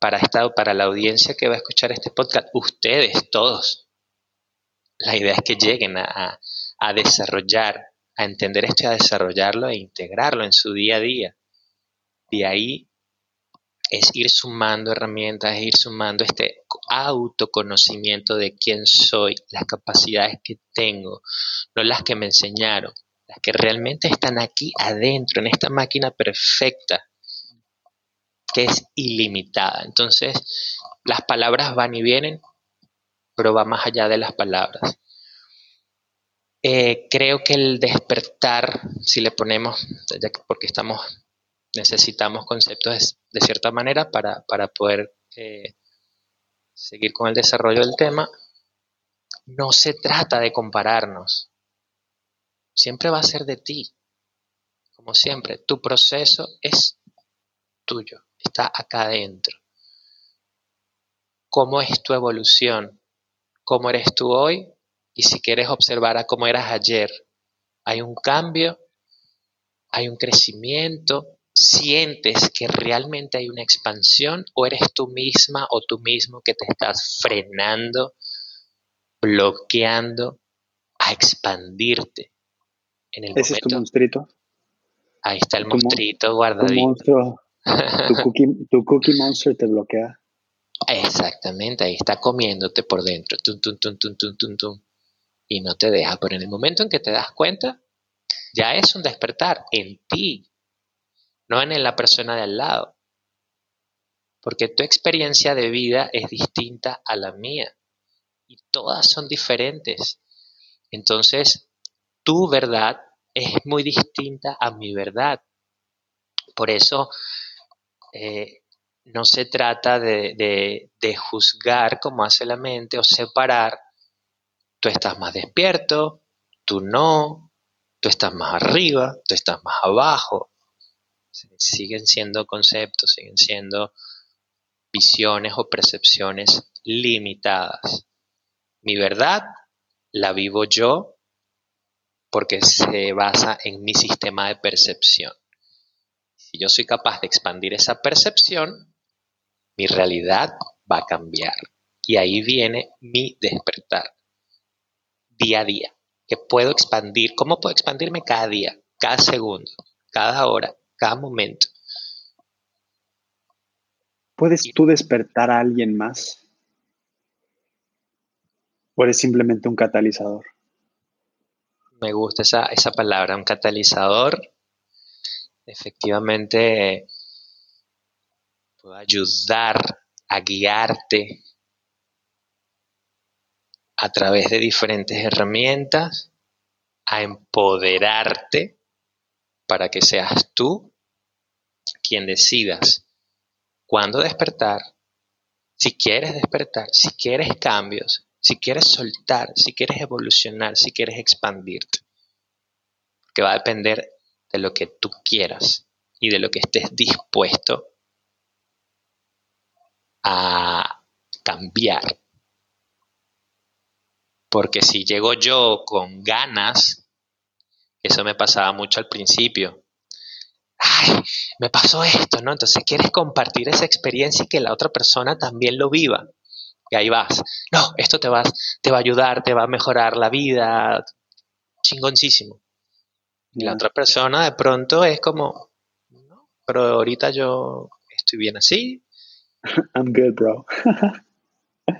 para, esta, para la audiencia que va a escuchar este podcast, ustedes todos. La idea es que lleguen a, desarrollar, a entender esto a desarrollarlo e integrarlo en su día a día. De ahí es ir sumando herramientas, es ir sumando este autoconocimiento de quién soy, las capacidades que tengo, no las que me enseñaron, las que realmente están aquí adentro, en esta máquina perfecta, que es ilimitada. Entonces, las palabras van y vienen, pero va más allá de las palabras. Eh, creo que el despertar, si le ponemos, porque estamos, necesitamos conceptos de, cierta manera para, poder eh, seguir con el desarrollo del tema, no se trata de compararnos. Siempre va a ser de ti. Como siempre, tu proceso es tuyo, está acá adentro. ¿Cómo es tu evolución? ¿Cómo eres tú hoy? Y si quieres observar a cómo eras ayer, hay un cambio, hay un crecimiento, sientes que realmente hay una expansión o eres tú misma o tú mismo que te estás frenando, bloqueando a expandirte. En el Ese es tu monstruito. Ahí está el monstruito guardadito. monstruo. Tu [LAUGHS] cookie, tu cookie monster te bloquea. Exactamente, ahí está comiéndote por dentro. Tum, tum, tum, tum, tum, tum, tum y no te deja. Pero en el momento en que te das cuenta, ya es un despertar en ti, no en la persona de al lado. Porque tu experiencia de vida es distinta a la mía y todas son diferentes. Entonces, tu verdad es muy distinta a mi verdad. Por eso, eh, no se trata de, de juzgar como hace la mente o separar Tú estás más despierto, tú no, tú estás más arriba, tú estás más abajo. Siguen siendo conceptos, siguen siendo visiones o percepciones limitadas. Mi verdad la vivo yo porque se basa en mi sistema de percepción. Si yo soy capaz de expandir esa percepción, mi realidad va a cambiar. Y ahí viene mi despertar día a día, que puedo expandir, cómo puedo expandirme cada día, cada segundo, cada hora, cada momento. ¿Puedes tú despertar a alguien más? ¿O eres simplemente un catalizador? Me gusta esa, esa palabra, un catalizador. Efectivamente, puedo ayudar a guiarte a través de diferentes herramientas a empoderarte para que seas tú quien decidas cuándo despertar, si quieres despertar, si quieres cambios, si quieres soltar, si quieres evolucionar, si quieres expandirte. Que va a depender de lo que tú quieras y de lo que estés dispuesto a cambiar porque si llego yo con ganas, eso me pasaba mucho al principio. Ay, me pasó esto, ¿no? Entonces quieres compartir esa experiencia y que la otra persona también lo viva. Y ahí vas. No, esto te va, te va a ayudar, te va a mejorar la vida. Chingoncísimo. Y la otra persona de pronto es como, no, pero ahorita yo estoy bien así. [LAUGHS] I'm good, bro. [LAUGHS]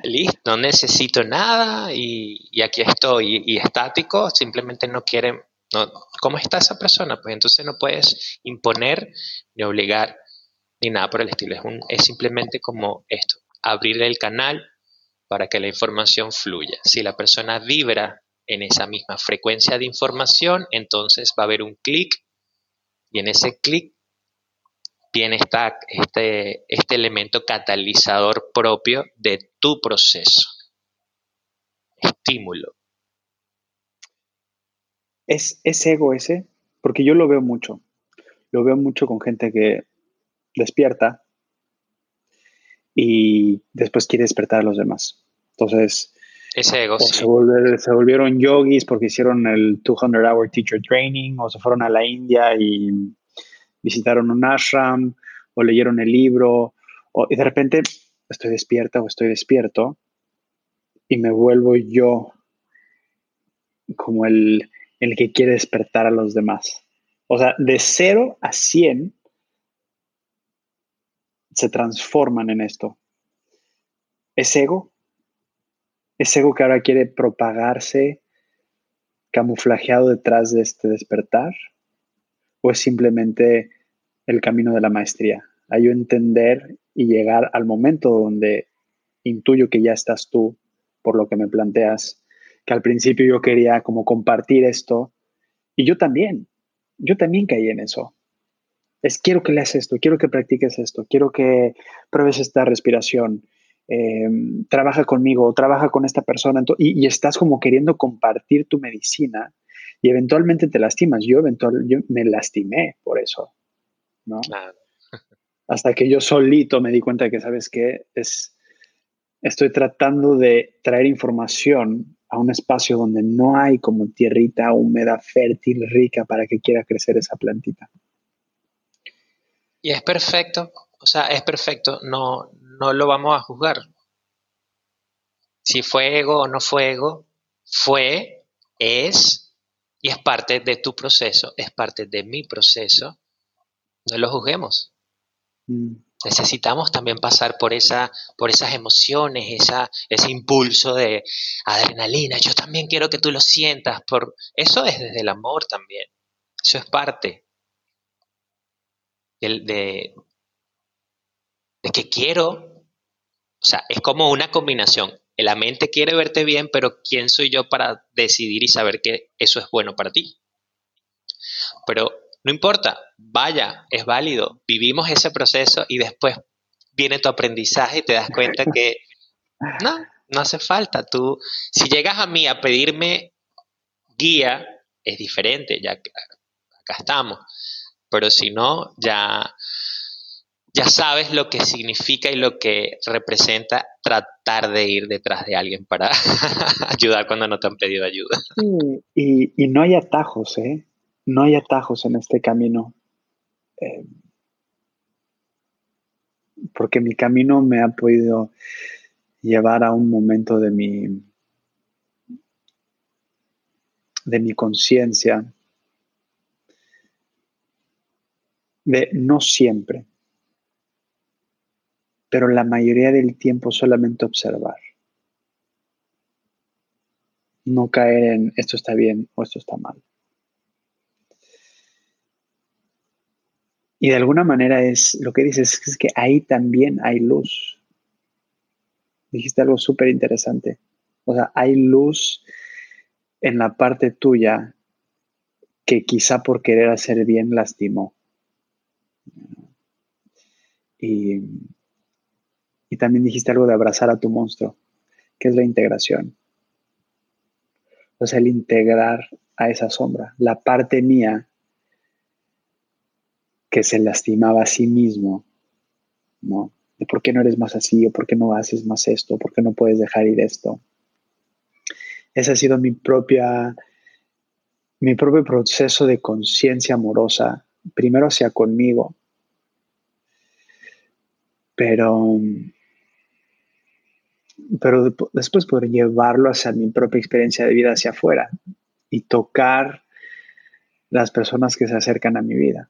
listo, no necesito nada y, aquí estoy y, estático, simplemente no quieren, no, ¿cómo está esa persona? Pues entonces no puedes imponer ni obligar ni nada por el estilo, es, es simplemente como esto, abrir el canal para que la información fluya. Si la persona vibra en esa misma frecuencia de información, entonces va a haber un clic y en ese clic tiene este, este elemento catalizador propio de tu proceso. Estímulo. ¿Es, ¿Es ego ese? Porque yo lo veo mucho. Lo veo mucho con gente que despierta y después quiere despertar a los demás. Entonces, ese ego, se, se, volvieron yogis porque hicieron el 200 Hour Teacher Training o se fueron a la India y visitaron un ashram o leyeron el libro o, y de repente estoy despierta o estoy despierto y me vuelvo yo como el, el que quiere despertar a los demás. O sea, de 0 a 100 se transforman en esto. ¿Es ego? ¿Es ego que ahora quiere propagarse camuflajeado detrás de este despertar? ¿O es simplemente el camino de la maestría? A yo entender y llegar al momento donde intuyo que ya estás tú, por lo que me planteas, que al principio yo quería como compartir esto, y yo también, yo también caí en eso. Es quiero que leas esto, quiero que practiques esto, quiero que pruebes esta respiración, em, trabaja conmigo, trabaja con esta persona, y, estás como queriendo compartir tu medicina y eventualmente te lastimas. Yo eventualmente me lastimé por eso, ¿no? Hasta que yo solito me di cuenta de que, ¿sabes qué? Es, estoy tratando de traer información a un espacio donde no hay como tierrita húmeda, fértil, rica para que quiera crecer esa plantita. Y es perfecto, o sea, es perfecto, no, no lo vamos a juzgar. Si fue ego o no fue ego, fue, es y es parte de tu proceso, es parte de mi proceso. No lo juzguemos. Mm. Necesitamos también pasar por, esa, por esas emociones, esa, ese impulso de adrenalina. Yo también quiero que tú lo sientas. Por... Eso es desde el amor también. Eso es parte de, de, de que quiero. O sea, es como una combinación. La mente quiere verte bien, pero ¿quién soy yo para decidir y saber que eso es bueno para ti? Pero no importa, vaya, es válido, vivimos ese proceso y después viene tu aprendizaje y te das cuenta que [LAUGHS] no, no hace falta. Tú, si llegas a mí a pedirme guía, es diferente, ya acá estamos. Pero si no, ya, ya sabes lo que significa y lo que representa tratar de ir detrás de alguien para [LAUGHS] ayudar cuando no te han pedido ayuda. y, no hay atajos, ¿eh? no hay atajos en este camino. Eh, porque mi camino me ha podido llevar a un momento de mi de mi conciencia de no siempre, pero la mayoría del tiempo solamente observar. No caer en esto está bien o esto está mal. Y de alguna manera es lo que dices, es que ahí también hay luz. Dijiste algo súper interesante. O sea, hay luz en la parte tuya que quizá por querer hacer bien lastimó. Y, y también dijiste algo de abrazar a tu monstruo, que es la integración. O sea, el integrar a esa sombra. La parte mía que se lastimaba a sí mismo, ¿no? De por qué no eres más así, o por qué no haces más esto, por qué no puedes dejar ir esto. Ese ha sido mi propia, mi propio proceso de conciencia amorosa, primero hacia conmigo, pero, pero después poder llevarlo hacia mi propia experiencia de vida hacia afuera y tocar las personas que se acercan a mi vida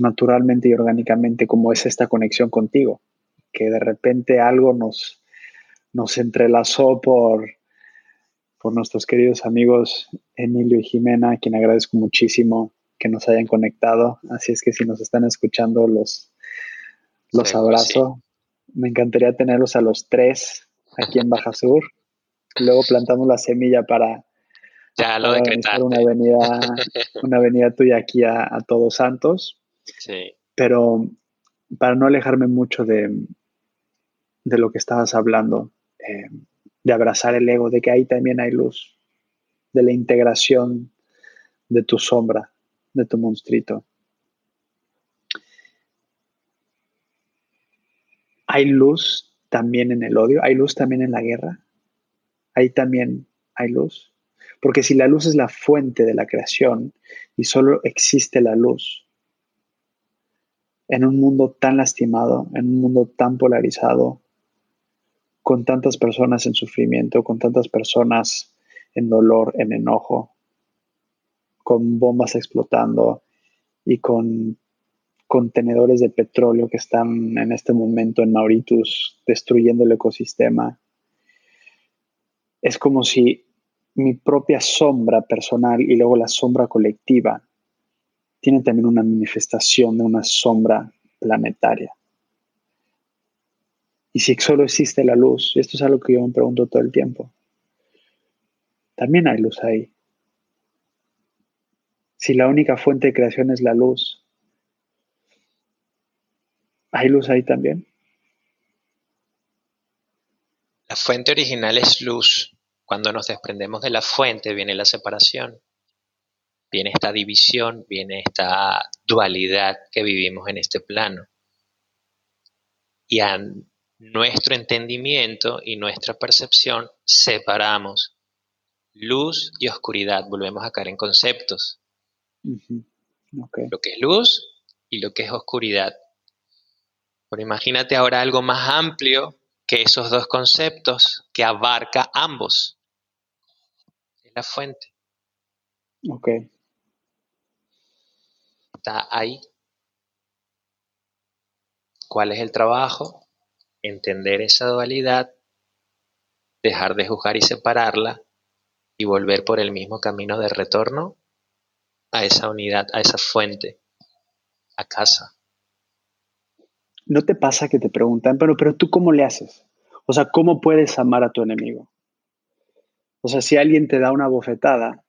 naturalmente y orgánicamente como es esta conexión contigo, que de repente algo nos, nos entrelazó por, por nuestros queridos amigos Emilio y Jimena, a quien agradezco muchísimo que nos hayan conectado. Así es que si nos están escuchando, los, los abrazo. Me encantaría tenerlos a los tres aquí en Baja Sur. Luego plantamos la semilla para, ya lo una avenida, [LAUGHS] una avenida tuya aquí a, a Todos Santos. Pero para no alejarme mucho de, de lo que estabas hablando, eh, de abrazar el ego, de que ahí también hay luz, de la integración de tu sombra, de tu monstruito. Hay luz también en el odio, hay luz también en la guerra, ahí también hay luz. Porque si la luz es la fuente de la creación y solo existe la luz, en un mundo tan lastimado, en un mundo tan polarizado, con tantas personas en sufrimiento, con tantas personas en dolor, en enojo, con bombas explotando y con contenedores de petróleo que están en este momento en Mauritius destruyendo el ecosistema. Es como si mi propia sombra personal y luego la sombra colectiva tienen también una manifestación de una sombra planetaria. Y si solo existe la luz, y esto es algo que yo me pregunto todo el tiempo, también hay luz ahí. Si la única fuente de creación es la luz, ¿hay luz ahí también? La fuente original es luz. Cuando nos desprendemos de la fuente viene la separación, viene esta división, viene esta dualidad que vivimos en este plano. Y a nuestro entendimiento y nuestra percepción separamos luz y oscuridad, volvemos a caer en conceptos. Lo que es luz y lo que es oscuridad. Pero imagínate ahora algo más amplio que esos dos conceptos que abarca ambos. Es la fuente. Ok. Está ahí. ¿Cuál es el trabajo? Entender esa dualidad, dejar de juzgar y separarla y volver por el mismo camino de retorno a esa unidad, a esa fuente, a casa. ¿No te pasa que te preguntan, pero, pero tú cómo le haces? O sea, ¿cómo puedes amar a tu enemigo? O sea, si alguien te da una bofetada,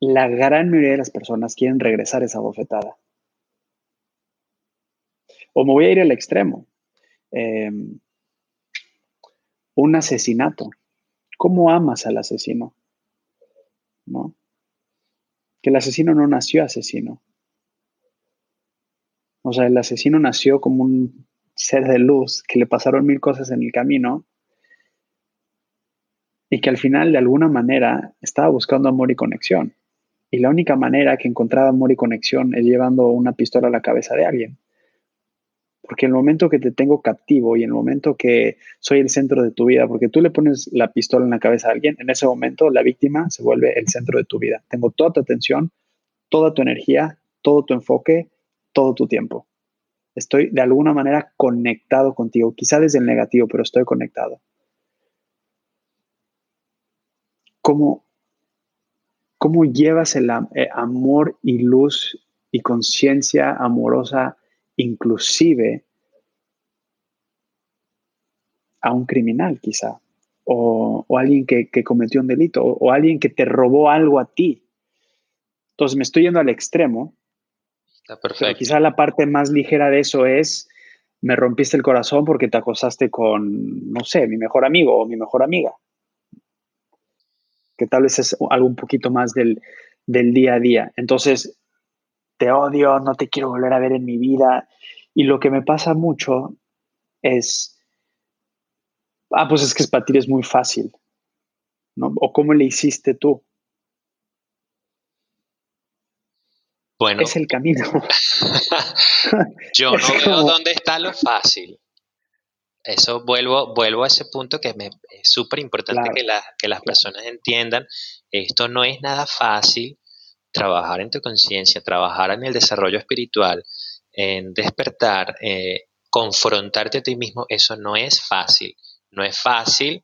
la gran mayoría de las personas quieren regresar esa bofetada. O me voy a ir al extremo. Em, un asesinato. ¿Cómo amas al asesino? ¿no? Que el asesino no nació asesino. O sea, el asesino nació como un ser de luz que le pasaron mil cosas en el camino y que al final de alguna manera estaba buscando amor y conexión. Y la única manera que encontraba amor y conexión es llevando una pistola a la cabeza de alguien. Porque el momento que te tengo captivo y el momento que soy el centro de tu vida, porque tú le pones la pistola en la cabeza a alguien, en ese momento la víctima se vuelve el centro de tu vida. Tengo toda tu atención, toda tu energía, todo tu enfoque, todo tu tiempo. Estoy de alguna manera conectado contigo, quizá desde el negativo, pero estoy conectado. ¿Cómo, cómo llevas el eh, amor y luz y conciencia amorosa? inclusive a un criminal quizá, o, alguien que, cometió un delito, o, alguien que te robó algo a ti. Entonces me estoy yendo al extremo. Está perfecto. quizá la parte más ligera de eso es, me rompiste el corazón porque te acosaste con, no sé, mi mejor amigo o mi mejor amiga. Que tal vez es algo un poquito más del, del día a día. Entonces, te odio, no te quiero volver a ver en mi vida. Y lo que me pasa mucho es, ah, pues es que para ti es muy fácil, ¿no? O cómo le hiciste tú. Bueno. Es el camino. [LAUGHS] Yo no veo dónde está lo fácil. Eso vuelvo, vuelvo a ese punto que me, es súper importante que, que las personas entiendan. Esto no es nada fácil trabajar en tu conciencia, trabajar en el desarrollo espiritual, en despertar, eh, confrontarte a ti mismo, eso no es fácil. No es fácil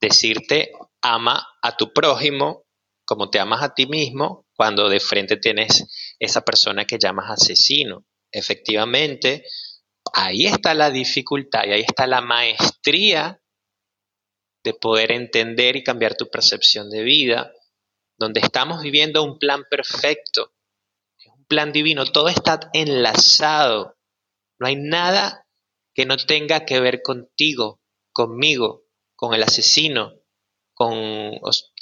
decirte ama a tu prójimo como te amas a ti mismo cuando de frente tienes esa persona que llamas asesino. Efectivamente, ahí está la dificultad y ahí está la maestría de poder entender y cambiar tu percepción de vida, donde estamos viviendo un plan perfecto, un plan divino, todo está enlazado, no hay nada que no tenga que ver contigo, conmigo, con el asesino, con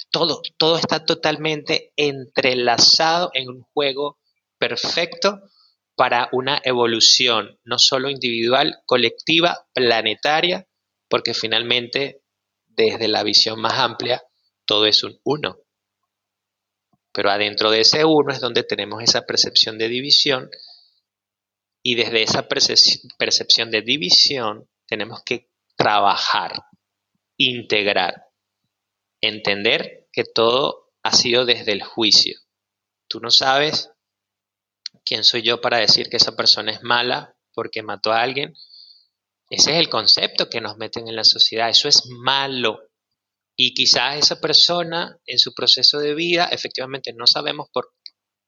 todo, todo está totalmente entrelazado en un juego perfecto para una evolución, no solo individual, colectiva, planetaria, porque finalmente, desde la visión más amplia, todo es un uno. Pero adentro de ese uno es donde tenemos esa percepción de división y desde esa percepción de división tenemos que trabajar, integrar, entender que todo ha sido desde el juicio. Tú no sabes ¿Quién soy yo para decir que esa persona es mala porque mató a alguien? Ese es el concepto que nos meten en la sociedad. Eso es malo. Y quizás esa persona en su proceso de vida, efectivamente no sabemos por,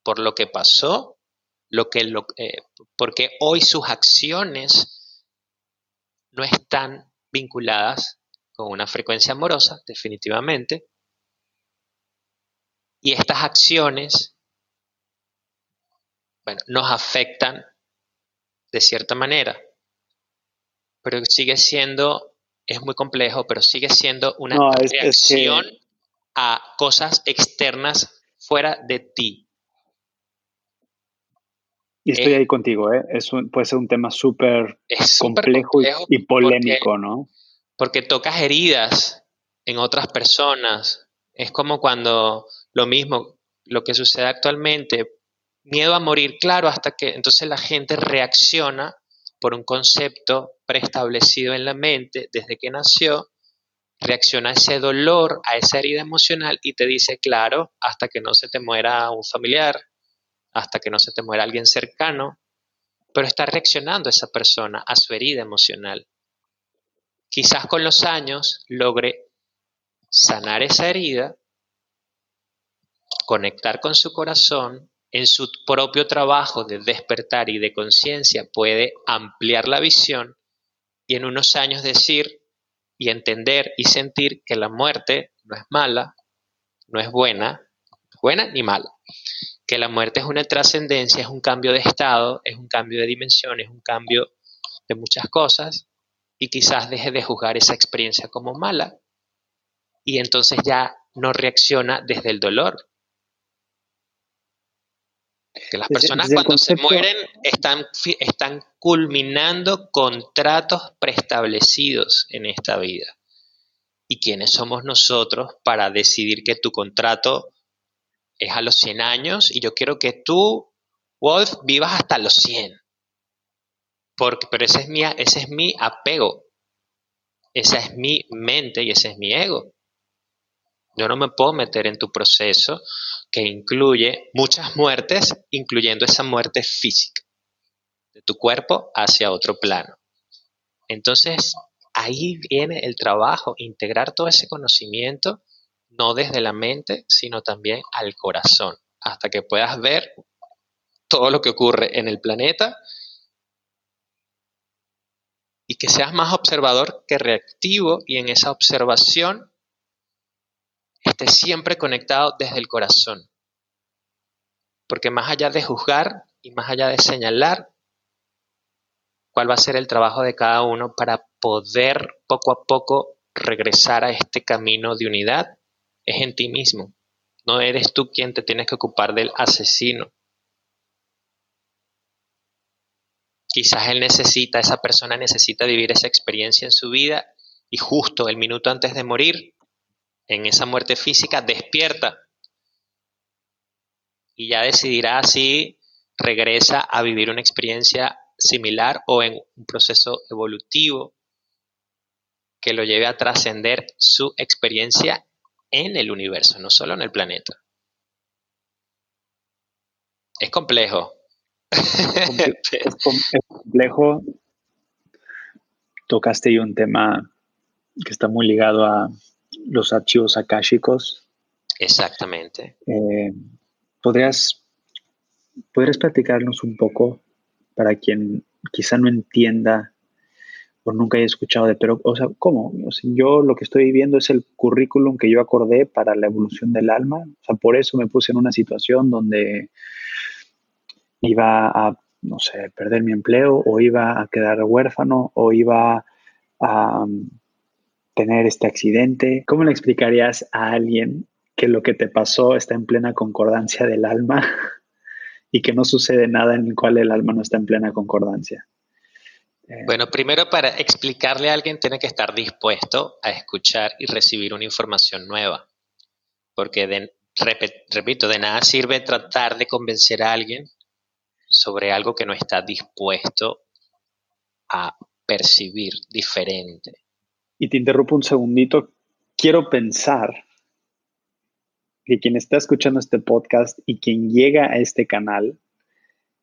por lo que pasó, lo que, lo, eh, porque hoy sus acciones no están vinculadas con una frecuencia amorosa, definitivamente. Y estas acciones, bueno, nos afectan de cierta manera, pero sigue siendo, es muy complejo, pero sigue siendo una reacción a cosas externas fuera de ti. Y estoy eh, ahí contigo, ¿eh? Es puede ser un tema súper complejo, y, polémico, ¿no? Porque tocas heridas en otras personas. Es como cuando lo mismo, lo que sucede actualmente, miedo a morir, claro, hasta que entonces la gente reacciona por un concepto preestablecido en la mente desde que nació, reacciona a ese dolor, a esa herida emocional y te dice, claro, hasta que no se te muera un familiar, hasta que no se te muera alguien cercano, pero está reaccionando esa persona a su herida emocional. Quizás con los años logre sanar esa herida, conectar con su corazón, en su propio trabajo de despertar y de conciencia puede ampliar la visión y en unos años decir y entender y sentir que la muerte no es mala, no es buena, buena ni mala, que la muerte es una trascendencia, es un cambio de estado, es un cambio de dimensión, es un cambio de muchas cosas, y quizás deje de juzgar esa experiencia como mala, y entonces ya no reacciona desde el dolor. Que las personas cuando se mueren están, están culminando contratos preestablecidos en esta vida. ¿Y quiénes somos nosotros para decidir que tu contrato es a los 100 años y yo quiero que tú, Wolf, vivas hasta los 100. Porque, pero ese es, mi, ese es mi apego, esa es mi mente y ese es mi ego. Yo no me puedo meter en tu proceso que incluye muchas muertes, incluyendo esa muerte física de tu cuerpo hacia otro plano. Entonces, ahí viene el trabajo, integrar todo ese conocimiento no desde la mente, sino también al corazón, hasta que puedas ver todo lo que ocurre en el planeta y que seas más observador que reactivo y en esa observación estés siempre conectado desde el corazón. Porque más allá de juzgar y más allá de señalar cuál va a ser el trabajo de cada uno para poder poco a poco regresar a este camino de unidad es en ti mismo. No eres tú quien te tienes que ocupar del asesino. Quizás él necesita, esa persona necesita vivir esa experiencia en su vida y justo el minuto antes de morir, en esa muerte física, despierta y ya decidirá si regresa a vivir una experiencia similar o en un proceso evolutivo que lo lleve a trascender su experiencia en el universo, no solo en el planeta. Es complejo. Es, [LAUGHS] complejo. Tocaste ahí un tema que está muy ligado a los archivos akáshicos. Exactamente. Eh, ¿podrías, ¿Podrías platicarnos un poco para quien quizá no entienda o nunca he escuchado de, pero, o sea, ¿cómo? yo lo que estoy viendo es el currículum que yo acordé para la evolución del alma, o sea, por eso me puse en una situación donde iba a, no sé, perder mi empleo o iba a quedar huérfano o iba a um, tener este accidente. ¿Cómo le explicarías a alguien que lo que te pasó está en plena concordancia del alma [LAUGHS] y que no sucede nada en el cual el alma no está en plena concordancia? Eh, bueno, primero para explicarle a alguien tiene que estar dispuesto a escuchar y recibir una información nueva. Porque, repito, de nada sirve tratar de convencer a alguien sobre algo que no está dispuesto a percibir diferente. Y te interrumpo un segundito. Quiero pensar que quien está escuchando este podcast y quien llega a este canal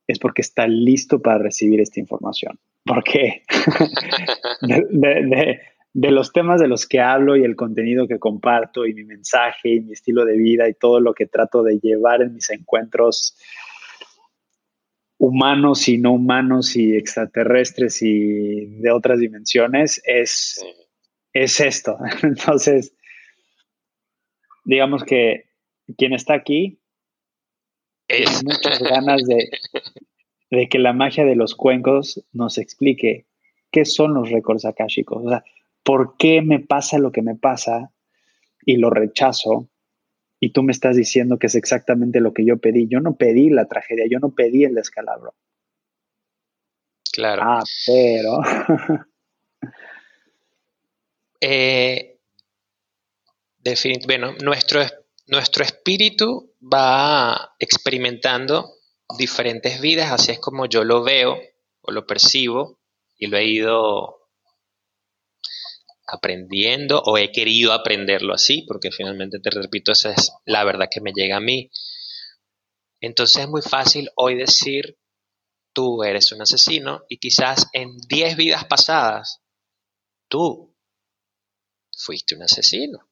es porque está listo para recibir esta información. Porque [LAUGHS] de, de, los temas de los que hablo y el contenido que comparto y mi mensaje y mi estilo de vida y todo lo que trato de llevar en mis encuentros humanos y no humanos y extraterrestres y de otras dimensiones es, es esto. [LAUGHS] Entonces, digamos que quien está aquí tiene muchas ganas de, de, que la magia de los cuencos nos explique qué son los récords akáshicos. O sea, por qué me pasa lo que me pasa y lo rechazo. Y tú me estás diciendo que es exactamente lo que yo pedí. Yo no pedí la tragedia, yo no pedí el descalabro. Claro. Ah, pero. [LAUGHS] eh, bueno, nuestro, nuestro espíritu va experimentando diferentes vidas, así es como yo lo veo o lo percibo y lo he ido aprendiendo o he querido aprenderlo así, porque finalmente te repito, esa es la verdad que me llega a mí. Entonces es muy fácil hoy decir, tú eres un asesino y quizás en 10 vidas pasadas, tú fuiste un asesino.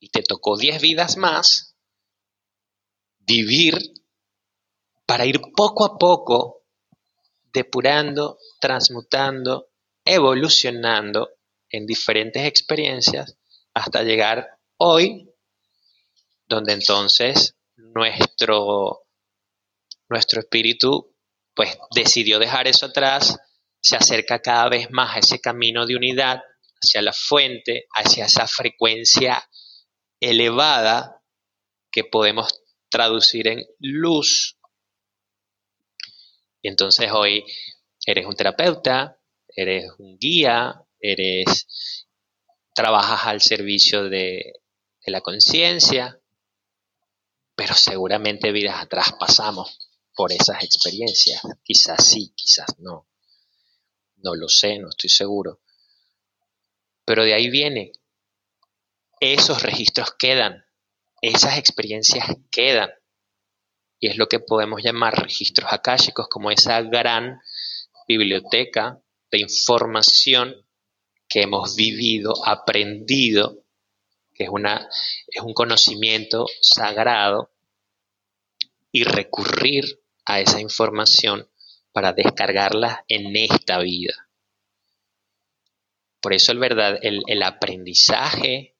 Y te tocó 10 vidas más vivir para ir poco a poco depurando, transmutando, evolucionando en diferentes experiencias hasta llegar hoy, donde entonces nuestro, nuestro espíritu pues decidió dejar eso atrás, se acerca cada vez más a ese camino de unidad, hacia la fuente, hacia esa frecuencia elevada que podemos traducir en luz. Y entonces hoy eres un terapeuta, eres un guía, eres trabajas al servicio de, de la conciencia, pero seguramente vidas atrás pasamos por esas experiencias. Quizás sí, quizás no. No lo sé, no estoy seguro. Pero de ahí viene esos registros quedan, esas experiencias quedan. Y es lo que podemos llamar registros akáshicos, como esa gran biblioteca de información que hemos vivido, aprendido, que es, una, es un conocimiento sagrado, y recurrir a esa información para descargarla en esta vida. Por eso el, verdad, el, el aprendizaje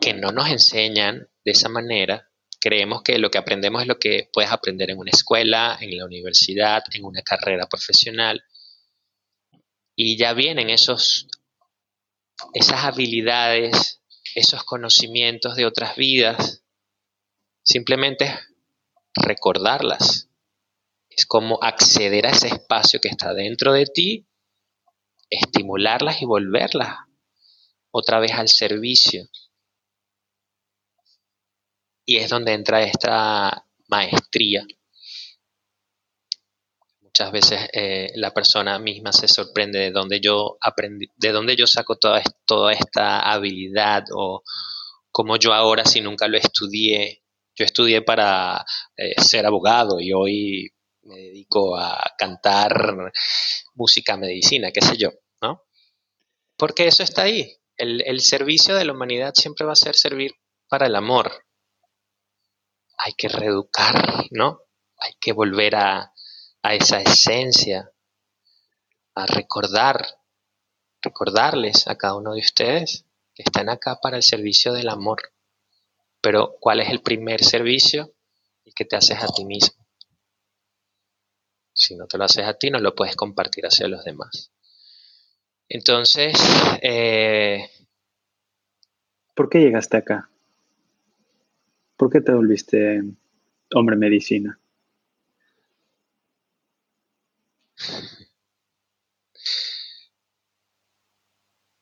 que no nos enseñan de esa manera, creemos que lo que aprendemos es lo que puedes aprender en una escuela, en la universidad, en una carrera profesional. Y ya vienen esos, esas habilidades, esos conocimientos de otras vidas. Simplemente recordarlas. Es como acceder a ese espacio que está dentro de ti, estimularlas y volverlas otra vez al servicio y es donde entra esta maestría. Muchas veces eh, la persona misma se sorprende de dónde yo aprendí, de dónde yo saco toda, esta habilidad o como yo ahora si nunca lo estudié. Yo estudié para eh, ser abogado y hoy me dedico a cantar música, medicina, qué sé yo, ¿no? Porque eso está ahí. El, el servicio de la humanidad siempre va a ser servir para el amor, hay que reeducar, ¿no? Hay que volver a, esa esencia, a recordar, recordarles a cada uno de ustedes que están acá para el servicio del amor. Pero ¿cuál es el primer servicio? El que te haces a ti mismo. Si no te lo haces a ti, no lo puedes compartir hacia los demás. Entonces, eh, ¿por qué llegaste acá? ¿Por qué te volviste hombre medicina?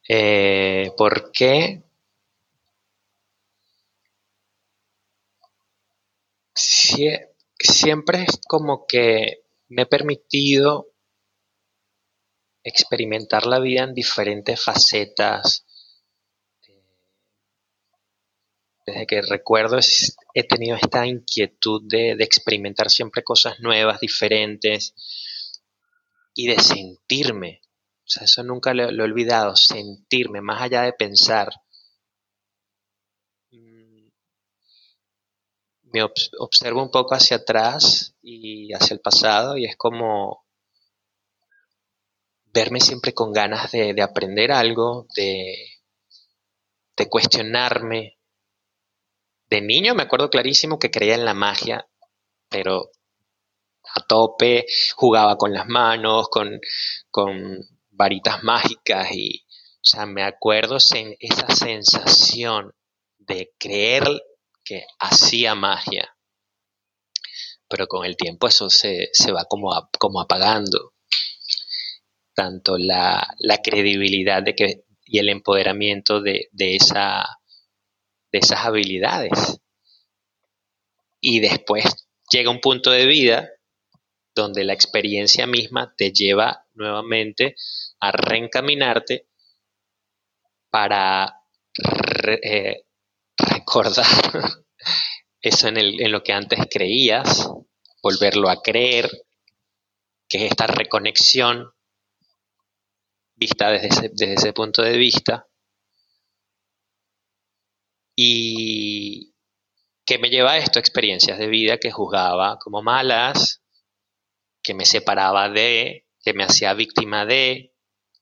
Eh, ¿Por qué? siempre es como que me he permitido experimentar la vida en diferentes facetas Desde que recuerdo he tenido esta inquietud de, experimentar siempre cosas nuevas, diferentes y de sentirme. O sea, eso nunca lo, he olvidado, sentirme, más allá de pensar. Me observo un poco hacia atrás y hacia el pasado y es como verme siempre con ganas de, aprender algo, de, cuestionarme. De niño me acuerdo clarísimo que creía en la magia, pero a tope, jugaba con las manos, con, varitas mágicas y, o sea, me acuerdo esa sensación de creer que hacía magia. Pero con el tiempo eso se, va como, como apagando tanto la, credibilidad de que, y el empoderamiento de, esa, de esas habilidades. Y después llega un punto de vida donde la experiencia misma te lleva nuevamente a reencaminarte para eh, recordar [LAUGHS] eso en, en lo que antes creías, volverlo a creer, que es esta reconexión vista desde ese, punto de vista. Y que me lleva a esto, experiencias de vida que juzgaba como malas, que me separaba de, que me hacía víctima de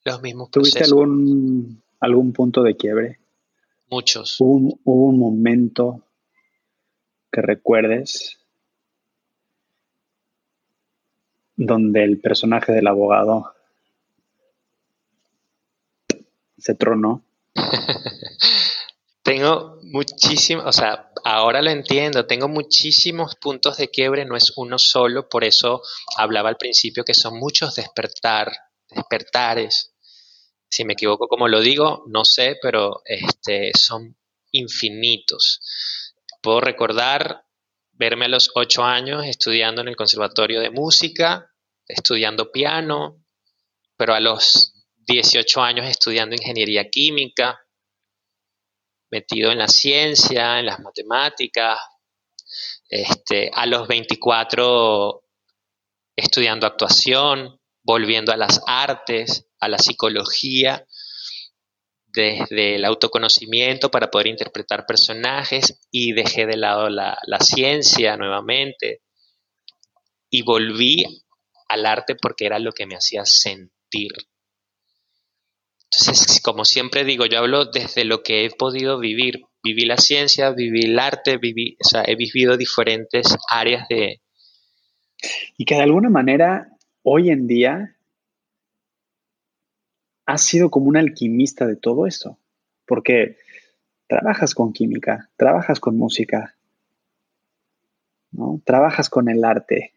los mismos ¿Tuviste algún, algún punto de quiebre? Muchos. ¿Hubo un momento que recuerdes donde el personaje del abogado se tronó? [LAUGHS] tengo muchísimos, o sea, ahora lo entiendo, tengo muchísimos puntos de quiebre, no es uno solo, por eso hablaba al principio que son muchos despertar, despertares. Si me equivoco como lo digo, no sé, pero este, son infinitos. Puedo recordar verme a los ocho años estudiando en el Conservatorio de Música, estudiando piano, pero a los 18 años estudiando ingeniería química, metido en la ciencia, en las matemáticas, este, a los 24 estudiando actuación, volviendo a las artes, a la psicología, desde el autoconocimiento para poder interpretar personajes y dejé de lado la, ciencia nuevamente y volví al arte porque era lo que me hacía sentir entonces, como siempre digo, yo hablo desde lo que he podido vivir. Viví la ciencia, viví el arte, viví, o sea, he vivido diferentes áreas de... Y que de alguna manera, hoy en día, has sido como un alquimista de todo esto. Porque trabajas con química, trabajas con música, ¿no? Trabajas con el arte,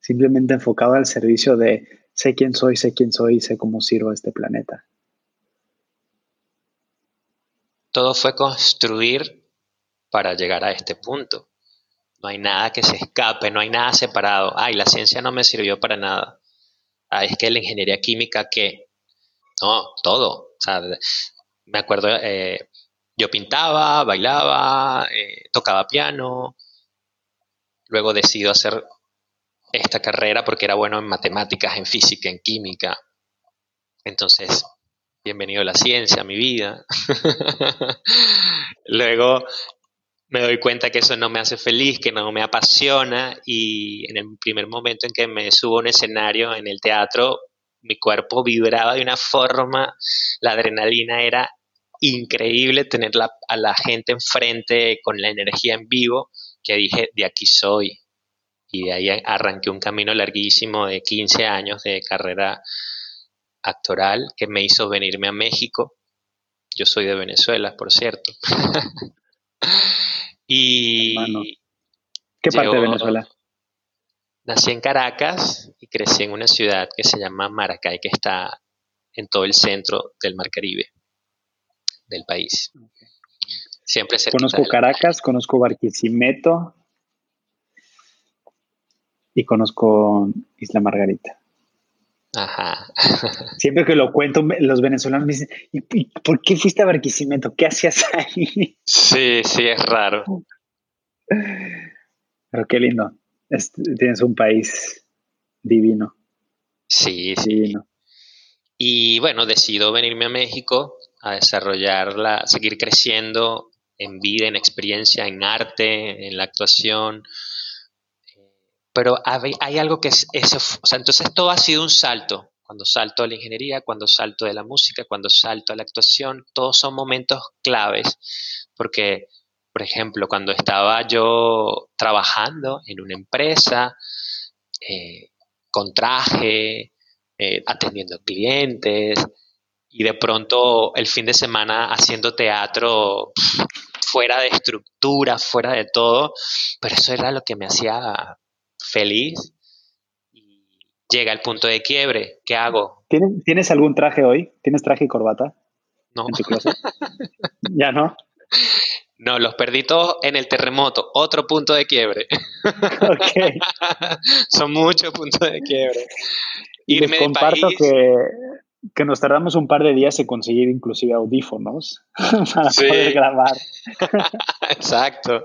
simplemente enfocado al servicio de sé quién soy, sé quién soy sé cómo sirvo a este planeta. Todo fue construir para llegar a este punto. No hay nada que se escape, no hay nada separado. Ay, la ciencia no me sirvió para nada. Ay, es que la ingeniería química, ¿qué? No, todo. me acuerdo, eh, yo pintaba, bailaba, eh, tocaba piano. Luego decido hacer esta carrera porque era bueno en matemáticas, en física, en química. Entonces, bienvenido a la ciencia, a mi vida. [LAUGHS] Luego me doy cuenta que eso no me hace feliz, que no me apasiona y en el primer momento en que me subo a un escenario en el teatro, mi cuerpo vibraba de una forma, la adrenalina era increíble tener a la gente enfrente con la energía en vivo, que dije, de aquí soy, y de ahí arranqué un camino larguísimo de 15 años de carrera actoral que me hizo venirme a México. Yo soy de Venezuela, por cierto. [LAUGHS] y ¿Qué parte de Venezuela? Nací en Caracas y crecí en una ciudad que se llama Maracay, que está en todo el centro del Mar Caribe del país. Siempre se Conozco Caracas, conozco Barquisimeto, y conozco Isla Margarita. Ajá. Siempre que lo cuento, los venezolanos me dicen, ¿y, por qué fuiste a Barquisimeto? ¿Qué hacías ahí? Sí, sí, es raro. Pero qué lindo. tienes un país divino. Sí, sí. Y bueno, decido venirme a México a desarrollarla, seguir creciendo en vida, en experiencia, en arte, en la actuación. Pero hay, algo que es eso, entonces todo ha sido un salto. Cuando salto a la ingeniería, cuando salto de la música, cuando salto a la actuación, todos son momentos claves, porque, por ejemplo, cuando estaba yo trabajando en una empresa, eh, con traje, eh, atendiendo clientes, y de pronto el fin de semana haciendo teatro fuera de estructura, fuera de todo, pero eso era lo que me hacía feliz. Y llega el punto de quiebre, ¿qué hago? ¿Tienes, algún traje hoy? ¿Tienes traje y corbata? No. ¿Ya no? [LAUGHS] No, los perdí todos en el terremoto, otro punto de quiebre. [LAUGHS] Son muchos puntos de quiebre. Irme Les comparto que que nos tardamos un par de días en conseguir inclusive audífonos [LAUGHS] para poder grabar. [LAUGHS] Exacto.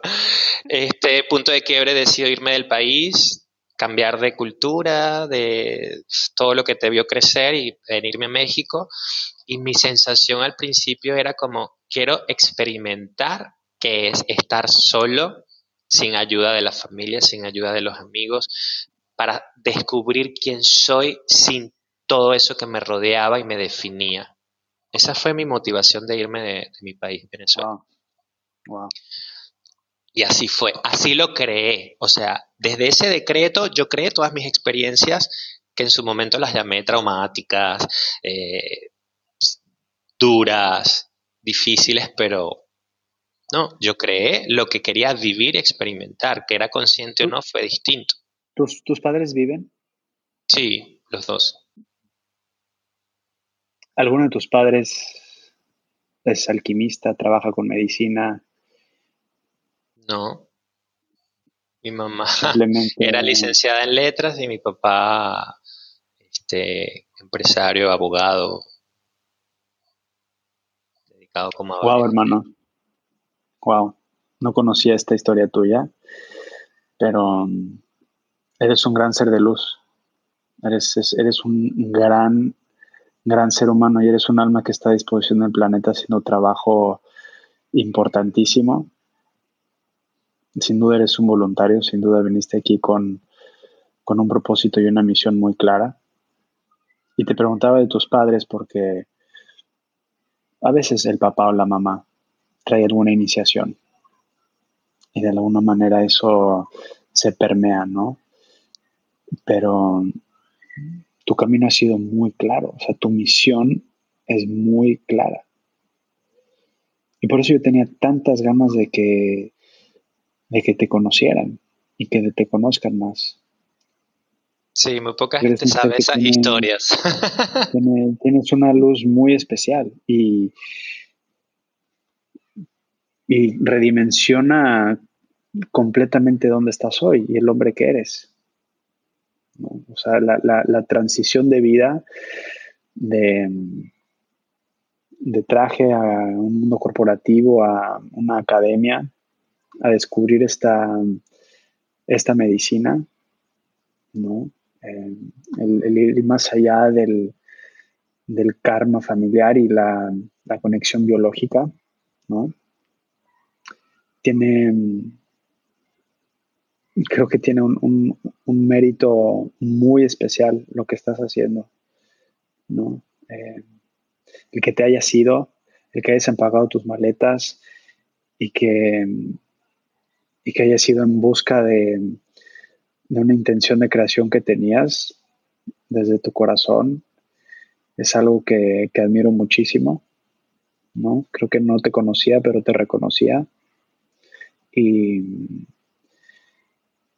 Este punto de quiebre decido irme del país, cambiar de cultura, de todo lo que te vio crecer y venirme a México. Y mi sensación al principio era como, quiero experimentar qué es estar solo, sin ayuda de la familia, sin ayuda de los amigos, para descubrir quién soy sin todo eso que me rodeaba y me definía. Esa fue mi motivación de irme de, mi país, Venezuela. Y así fue, así lo creé. O sea, desde ese decreto yo creé todas mis experiencias que en su momento las llamé traumáticas, eh, duras, difíciles, pero no, yo creé lo que quería vivir y experimentar, que era consciente o no, fue distinto. ¿Tus, tus padres viven? Sí, los dos. ¿Alguno de tus padres es alquimista, trabaja con medicina? No. Mi mamá [LAUGHS] era licenciada en letras y mi papá, este, empresario, abogado, dedicado como abogado. Wow, hermano. Wow. No conocía esta historia tuya, pero mm, eres un gran ser de luz. Eres, eres un gran gran ser humano y eres un alma que está a disposición del planeta haciendo trabajo importantísimo. Sin duda eres un voluntario, sin duda viniste aquí con, con un propósito y una misión muy clara. Y te preguntaba de tus padres porque a veces el papá o la mamá trae alguna iniciación y de alguna manera eso se permea, ¿no? Pero tu camino ha sido muy claro, o sea, tu misión es muy clara. Y por eso yo tenía tantas ganas de que, de que te conocieran y que te conozcan más. Sí, muy poca gente sabe esas historias. [LAUGHS] tienes una luz muy especial y, y redimensiona completamente dónde estás hoy y el hombre que eres. O sea, la, transición de vida de, de traje a un mundo corporativo, a una academia, a descubrir esta, esta medicina, ¿no? Eh, el, ir más allá del, del karma familiar y la, la, conexión biológica, ¿no? Tiene, creo que tiene un, mérito muy especial lo que estás haciendo, ¿no? Eh, el que te haya sido, el que hayas empagado tus maletas y que, y que hayas ido en busca de, una intención de creación que tenías desde tu corazón, es algo que, que admiro muchísimo, ¿no? Creo que no te conocía, pero te reconocía. Y,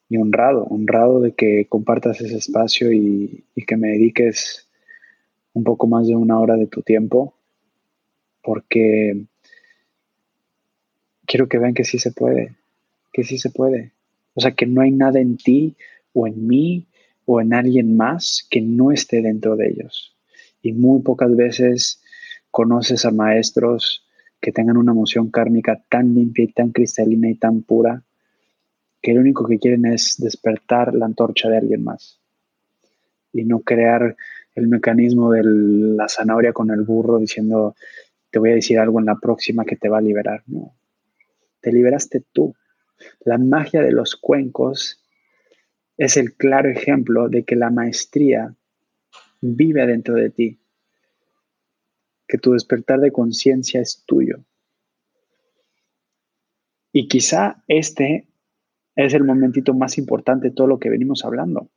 y honrado, honrado de que compartas ese espacio y, que me dediques un poco más de una hora de tu tiempo, porque quiero que vean que sí se puede, que sí se puede. O sea, que no hay nada en ti o en mí o en alguien más que no esté dentro de ellos. Y muy pocas veces conoces a maestros que tengan una emoción kármica tan limpia y tan cristalina y tan pura que lo único que quieren es despertar la antorcha de alguien más y no crear el mecanismo de la zanahoria con el burro diciendo te voy a decir algo en la próxima que te va a liberar. No, te liberaste tú. La magia de los cuencos es el claro ejemplo de que la maestría vive dentro de ti, que tu despertar de conciencia es tuyo. Y quizá este es el momentito más importante de todo lo que venimos hablando,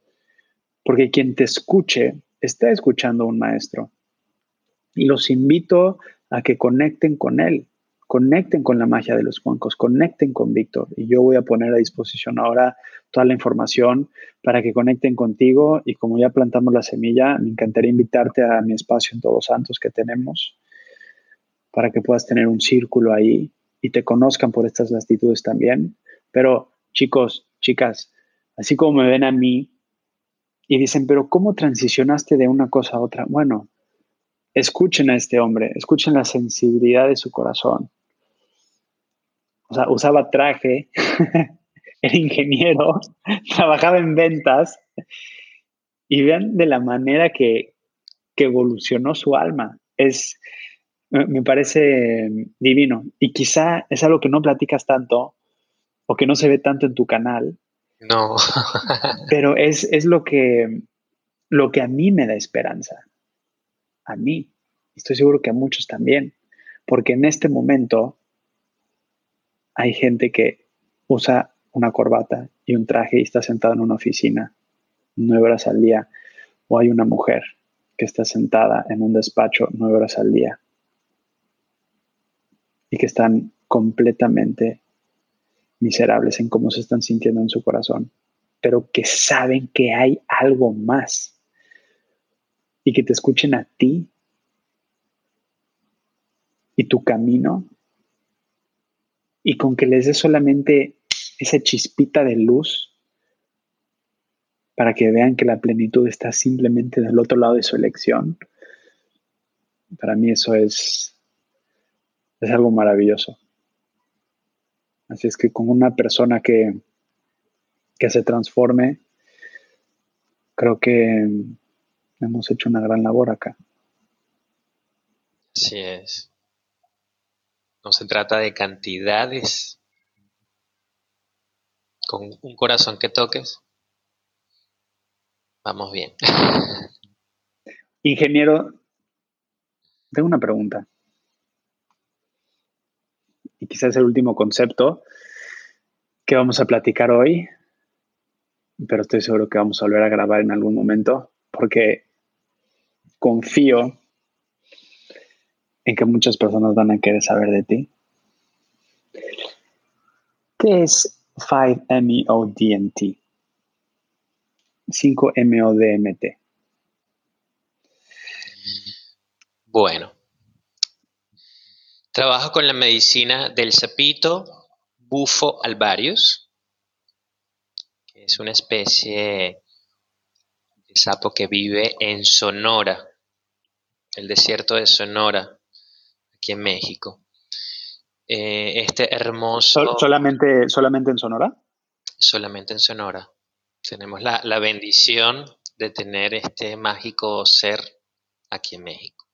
porque quien te escuche está escuchando a un maestro. Y los invito a que conecten con él, conecten con la magia de los cuencos, conecten con Víctor. Y yo voy a poner a disposición ahora toda la información para que conecten contigo. Y como ya plantamos la semilla, me encantaría invitarte a mi espacio en Todos Santos que tenemos para que puedas tener un círculo ahí y te conozcan por estas latitudes también. Pero chicos, chicas, así como me ven a mí y dicen, pero ¿cómo transicionaste de una cosa a otra? Bueno, escuchen a este hombre, escuchen la sensibilidad de su corazón o sea, usaba traje, [LAUGHS] era ingeniero, [LAUGHS] trabajaba en ventas y vean de la manera que, evolucionó su alma. Es, me parece divino y quizá es algo que no platicas tanto o que no se ve tanto en tu canal. No. [LAUGHS] pero es, es lo, que, lo que a mí me da esperanza. A mí. Estoy seguro que a muchos también. Porque en este momento hay gente que usa una corbata y un traje y está sentado en una oficina nueve horas al día. O hay una mujer que está sentada en un despacho nueve horas al día y que están completamente miserables en cómo se están sintiendo en su corazón, pero que saben que hay algo más y que te escuchen a ti y tu camino y con que les dé solamente esa chispita de luz para que vean que la plenitud está simplemente del otro lado de su elección, para mí eso es, es algo maravilloso. Así es que con una persona que, que se transforme, creo que hemos hecho una gran labor acá. Así es. No se trata de cantidades. Con un corazón que toques, vamos bien. [LAUGHS] Ingeniero, tengo una pregunta. Y quizás el último concepto que vamos a platicar hoy, pero estoy seguro que vamos a volver a grabar en algún momento, porque confío en que muchas personas van a querer saber de ti. ¿Qué es 5-MeO-DMT? 5-MeO-DMT. Bueno, trabajo con la medicina del sapito bufo alvarius, que es una especie de sapo que vive en Sonora, el desierto de Sonora aquí en México. Eh, este hermoso... ¿Solamente, ¿Solamente en Sonora? Solamente en Sonora. Tenemos la, bendición de tener este mágico ser aquí en México.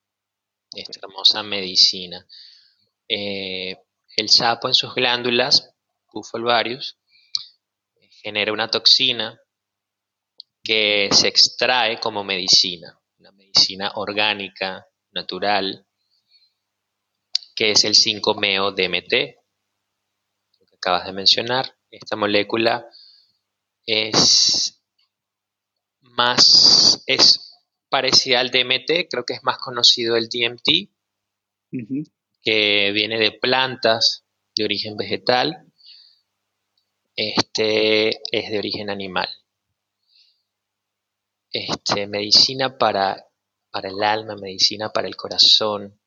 Esta hermosa medicina. Eh, el sapo en sus glándulas, Bufalvarius, genera una toxina que se extrae como medicina, una medicina orgánica, natural, que es el 5-meo-DMT, lo que acabas de mencionar. Esta molécula es más, es parecida al DMT, creo que es más conocido el DMT, que viene de plantas de origen vegetal. Este es de origen animal. Este, medicina para, para el alma, medicina para el corazón,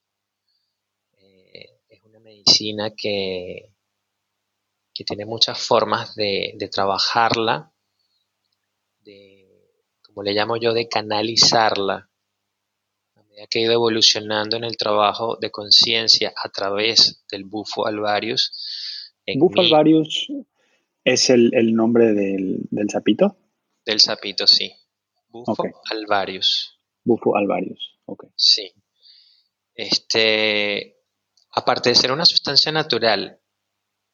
medicina que, que tiene muchas formas de, trabajarla, de, como le llamo yo, de canalizarla, medida que he ido evolucionando en el trabajo de conciencia a través del bufo alvarius. ¿Bufo alvarius es el, nombre del, del, sapito? Del sapito, sí. Bufo alvarius. Bufo alvarius, ok. Sí. Este, aparte de ser una sustancia natural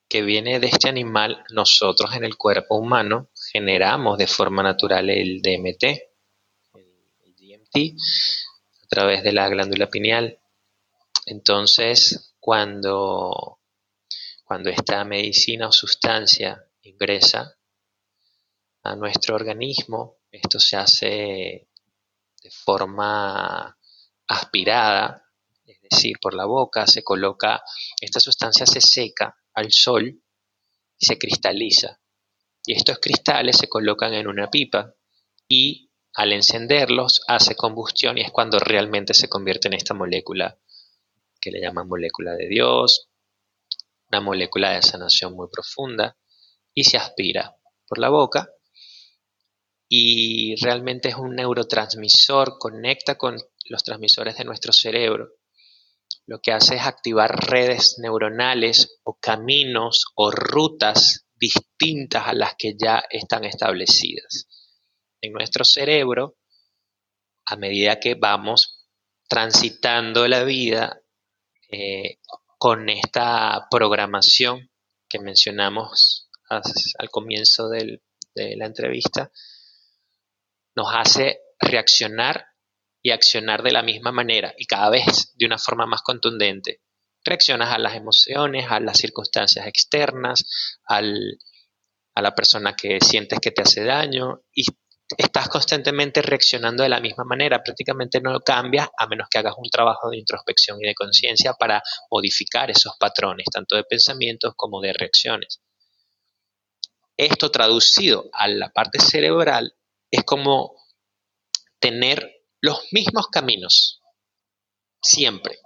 que viene de este animal, nosotros en el cuerpo humano generamos de forma natural el DMT, el DMT, a través de la glándula pineal. Entonces, cuando, cuando esta medicina o sustancia ingresa a nuestro organismo, esto se hace de forma aspirada es decir, por la boca, se coloca, esta sustancia se seca al sol y se cristaliza. Y estos cristales se colocan en una pipa y al encenderlos hace combustión y es cuando realmente se convierte en esta molécula que le llaman molécula de Dios, una molécula de sanación muy profunda y se aspira por la boca y realmente es un neurotransmisor, conecta con los transmisores de nuestro cerebro lo que hace es activar redes neuronales o caminos o rutas distintas a las que ya están establecidas. Nuestro cerebro, a medida que vamos transitando la vida eh, con esta programación que mencionamos al comienzo de la entrevista, nos hace reaccionar y accionar de la misma manera y cada vez de una forma más contundente. Reaccionas a las emociones, a las circunstancias externas, a la persona que sientes que te hace daño y estás constantemente reaccionando de la misma manera, prácticamente no cambias a menos que hagas un trabajo de introspección y de conciencia para modificar esos patrones, tanto de pensamientos como de reacciones. Esto traducido a la parte cerebral es como tener los mismos caminos, siempre.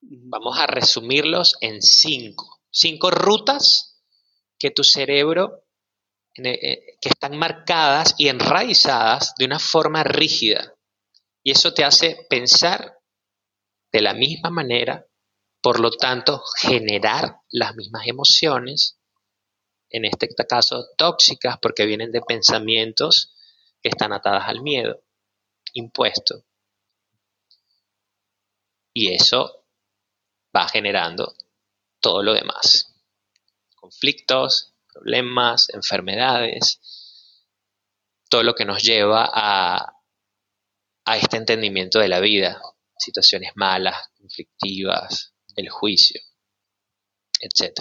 Vamos a resumirlos en cinco. Cinco rutas que tu cerebro, que están marcadas y enraizadas de una forma rígida. Y eso te hace pensar de la misma manera, por lo tanto, generar las mismas emociones, en este caso tóxicas, porque vienen de pensamientos que están atadas al miedo impuesto. Y eso va generando todo lo demás. Conflictos, problemas, enfermedades, todo lo que nos lleva a, a este entendimiento de la vida, situaciones malas, conflictivas, el juicio, etc.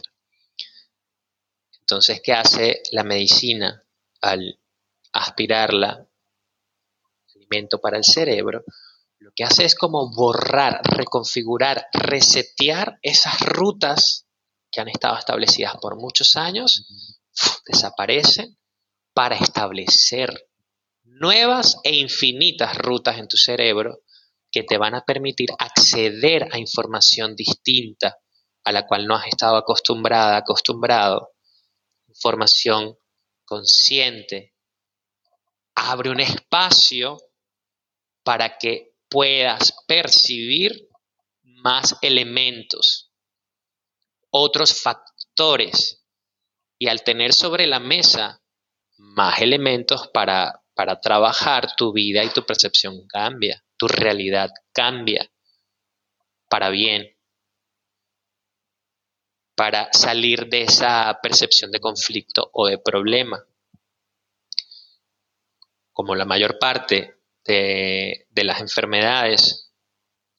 Entonces, ¿qué hace la medicina al aspirarla para el cerebro, lo que hace es como borrar, reconfigurar, resetear esas rutas que han estado establecidas por muchos años, desaparecen para establecer nuevas e infinitas rutas en tu cerebro que te van a permitir acceder a información distinta a la cual no has estado acostumbrada, acostumbrado, información consciente, abre un espacio para que puedas percibir más elementos, otros factores. Y al tener sobre la mesa más elementos para, para trabajar, tu vida y tu percepción cambia, tu realidad cambia para bien, para salir de esa percepción de conflicto o de problema. Como la mayor parte de, las enfermedades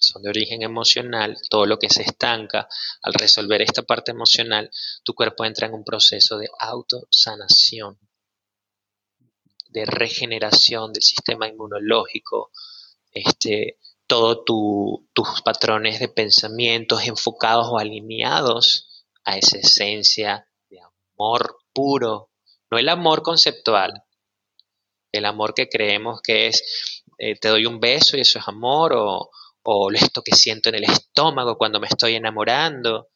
son de origen emocional, todo lo que se estanca, al resolver esta parte emocional, tu cuerpo entra en un proceso de autosanación, de regeneración del sistema inmunológico, este, todos tus patrones de pensamientos enfocados o alineados a esa esencia de amor puro, no el amor conceptual, el amor que creemos que es eh, te doy un beso y eso es amor, o, o esto que siento en el estómago cuando me estoy enamorando.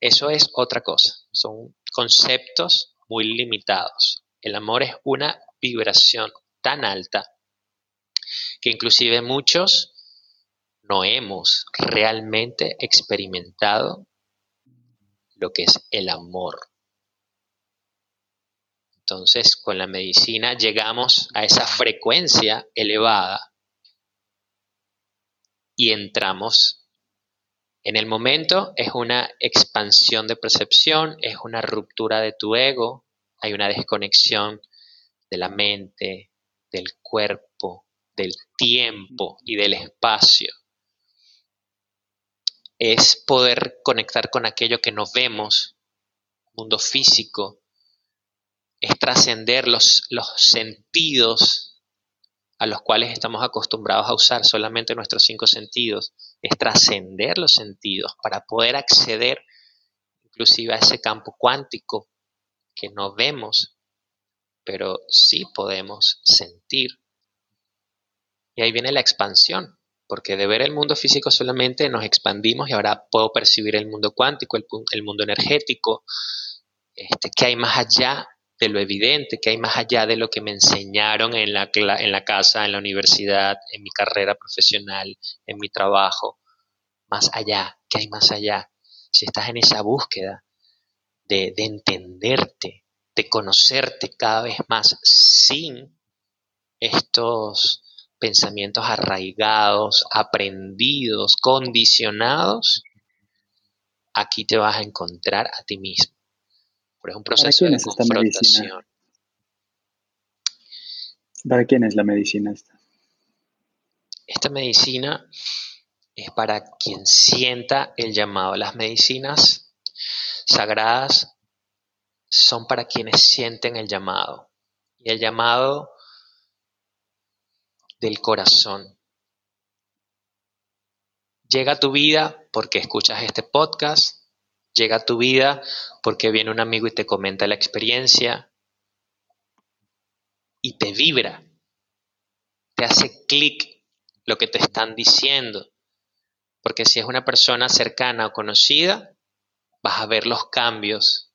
Eso es otra cosa, son conceptos muy limitados. El amor es una vibración tan alta que inclusive muchos no hemos realmente experimentado lo que es el amor. Entonces, con la medicina llegamos a esa frecuencia elevada y entramos. En el momento es una expansión de percepción, es una ruptura de tu ego, hay una desconexión de la mente, del cuerpo, del tiempo y del espacio. Es poder conectar con aquello que no vemos, mundo físico, es trascender los, los sentidos a los cuales estamos acostumbrados a usar solamente nuestros cinco sentidos, es trascender los sentidos para poder acceder inclusive a ese campo cuántico que no vemos, pero sí podemos sentir. Y ahí viene la expansión, porque de ver el mundo físico solamente nos expandimos y ahora puedo percibir el mundo cuántico, el, mundo energético, este, que hay más allá de lo evidente, que hay más allá de lo que me enseñaron en la, en la casa, en la universidad, en mi carrera profesional, en mi trabajo, más allá, que hay más allá. Si estás en esa búsqueda de, de entenderte, de conocerte cada vez más sin estos pensamientos arraigados, aprendidos, condicionados, aquí te vas a encontrar a ti mismo por un proceso de confrontación. ¿Para quién es la medicina esta? Esta medicina es para quien sienta el llamado. Las medicinas sagradas son para quienes sienten el llamado. Y el llamado del corazón. Llega a tu vida porque escuchas este podcast, llega a tu vida porque viene un amigo y te comenta la experiencia y te vibra, te hace clic lo que te están diciendo. Porque si es una persona cercana o conocida, vas a ver los cambios,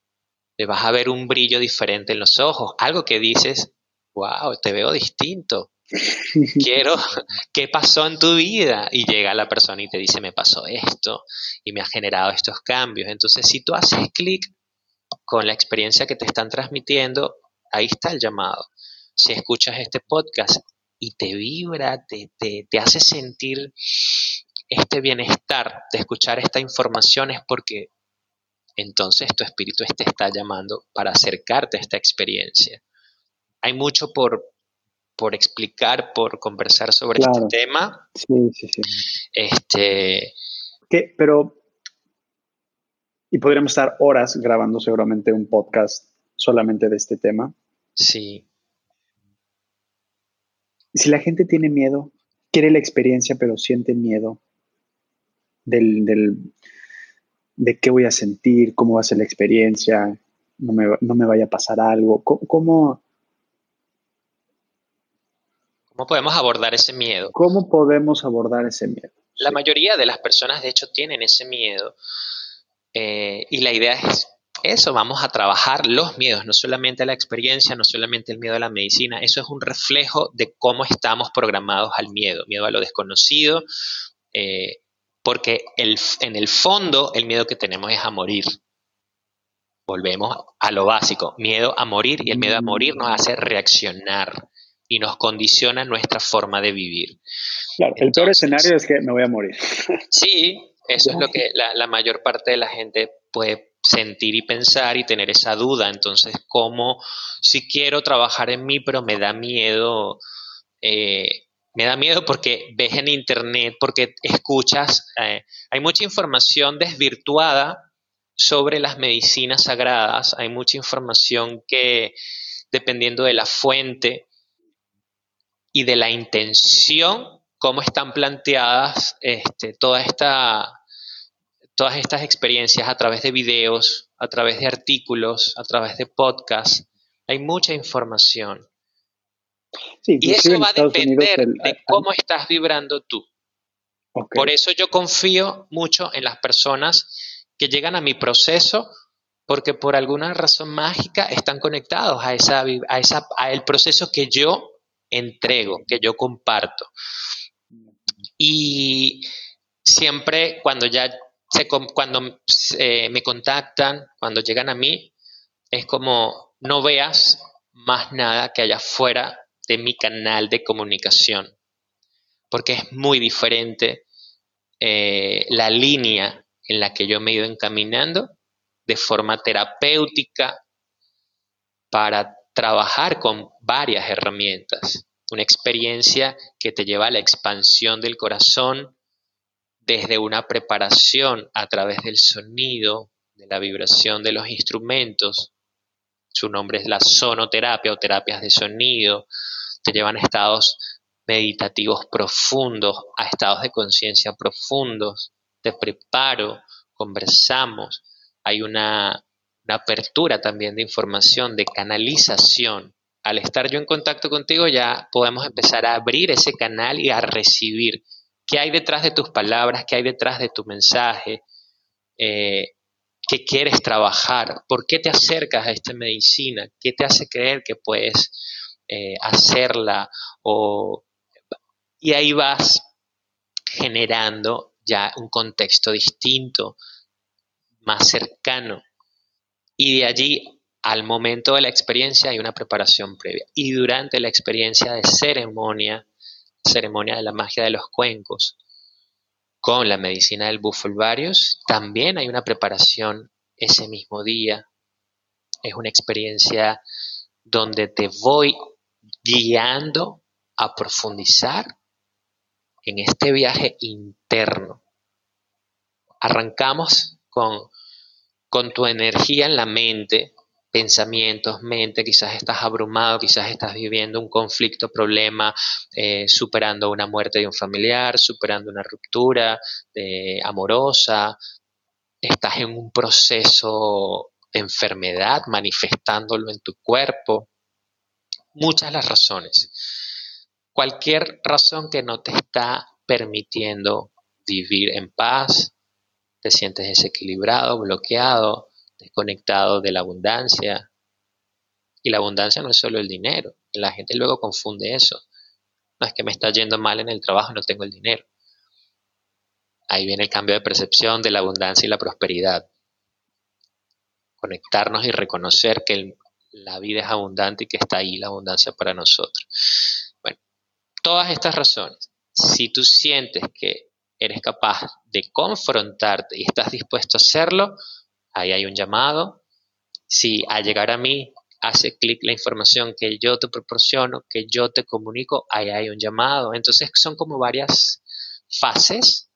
le vas a ver un brillo diferente en los ojos, algo que dices, wow, te veo distinto, quiero, ¿qué pasó en tu vida? Y llega la persona y te dice, me pasó esto y me ha generado estos cambios. Entonces, si tú haces clic con la experiencia que te están transmitiendo, ahí está el llamado. Si escuchas este podcast y te vibra, te, te hace sentir este bienestar de escuchar esta información, es porque entonces tu espíritu te está llamando para acercarte a esta experiencia. Hay mucho por, por explicar, por conversar sobre este tema. Sí, sí, sí. Este... ¿Qué? Pero... Y podríamos estar horas grabando seguramente un podcast solamente de este tema. Sí. Si la gente tiene miedo, quiere la experiencia, pero siente miedo del, del, de qué voy a sentir, cómo va a ser la experiencia, no me, no me vaya a pasar algo, ¿cómo, ¿Cómo podemos abordar ese miedo? ¿Cómo podemos abordar ese miedo? La mayoría de las personas, de hecho, tienen ese miedo. Eh, y la idea es eso, vamos a trabajar los miedos, no solamente la experiencia, no solamente el miedo a la medicina, eso es un reflejo de cómo estamos programados al miedo, miedo a lo desconocido, eh, porque en el fondo el miedo que tenemos es a morir. Volvemos a lo básico, miedo a morir y el miedo a morir nos hace reaccionar y nos condiciona nuestra forma de vivir. Claro, el peor escenario es que me voy a morir. [LAUGHS] Sí, eso es lo que la, mayor parte de la gente puede sentir y pensar y tener esa duda. Entonces, ¿cómo si quiero trabajar en mí, pero me da miedo? Eh, me da miedo porque ves en internet, porque escuchas, eh, hay mucha información desvirtuada sobre las medicinas sagradas, hay mucha información que, dependiendo de la fuente, y de la intención, cómo están planteadas este, toda esta, todas estas experiencias a través de videos, a través de artículos, a través de podcasts. Hay mucha información. y eso va a depender de cómo estás vibrando tú. Por eso yo confío mucho en las personas que llegan a mi proceso porque por alguna razón mágica están conectados a, esa, a, esa, a el proceso que yo entrego, que yo comparto. Y siempre cuando ya se, cuando eh, me contactan, cuando llegan a mí, es como no veas más nada que haya fuera de mi canal de comunicación, porque es muy diferente eh, la línea en la que yo me he ido encaminando de forma terapéutica para trabajar con varias herramientas. Una experiencia que te lleva a la expansión del corazón desde una preparación a través del sonido, de la vibración de los instrumentos. Su nombre es la sonoterapia o terapias de sonido. Te llevan a estados meditativos profundos, a estados de conciencia profundos. Te preparo, conversamos. Hay una apertura también de información, de canalización. Al estar yo en contacto contigo ya podemos empezar a abrir ese canal y a recibir qué hay detrás de tus palabras, qué hay detrás de tu mensaje, eh, qué quieres trabajar, por qué te acercas a esta medicina, qué te hace creer que puedes eh, hacerla y ahí vas generando ya un contexto distinto, más cercano y de allí al momento de la experiencia hay una preparación previa. Y durante la experiencia de ceremonia, ceremonia de la magia de los cuencos, con la medicina del bufulvarius, también hay una preparación ese mismo día. Es una experiencia donde te voy guiando a profundizar en este viaje interno. Arrancamos con con tu energía en la mente, pensamientos, mente, quizás estás abrumado, quizás estás viviendo un conflicto, problema, eh, superando una muerte de un familiar, superando una ruptura eh, amorosa, estás en un proceso de enfermedad, manifestándolo en tu cuerpo. Muchas las razones. Cualquier razón que no te está permitiendo vivir en paz, te sientes desequilibrado, bloqueado, desconectado de la abundancia. Y la abundancia no es solo el dinero. La gente luego confunde eso. No es que me está yendo mal en el trabajo no tengo el dinero. Ahí viene el cambio de percepción de la abundancia y la prosperidad. Conectarnos y reconocer que la vida es abundante y que está ahí la abundancia para nosotros. Bueno, todas estas razones. Si tú sientes que eres capaz de confrontarte y estás dispuesto a hacerlo, ahí hay un llamado. Si al llegar a mí hace clic la información que yo te proporciono, que yo te comunico, ahí hay un llamado. Entonces son como varias fases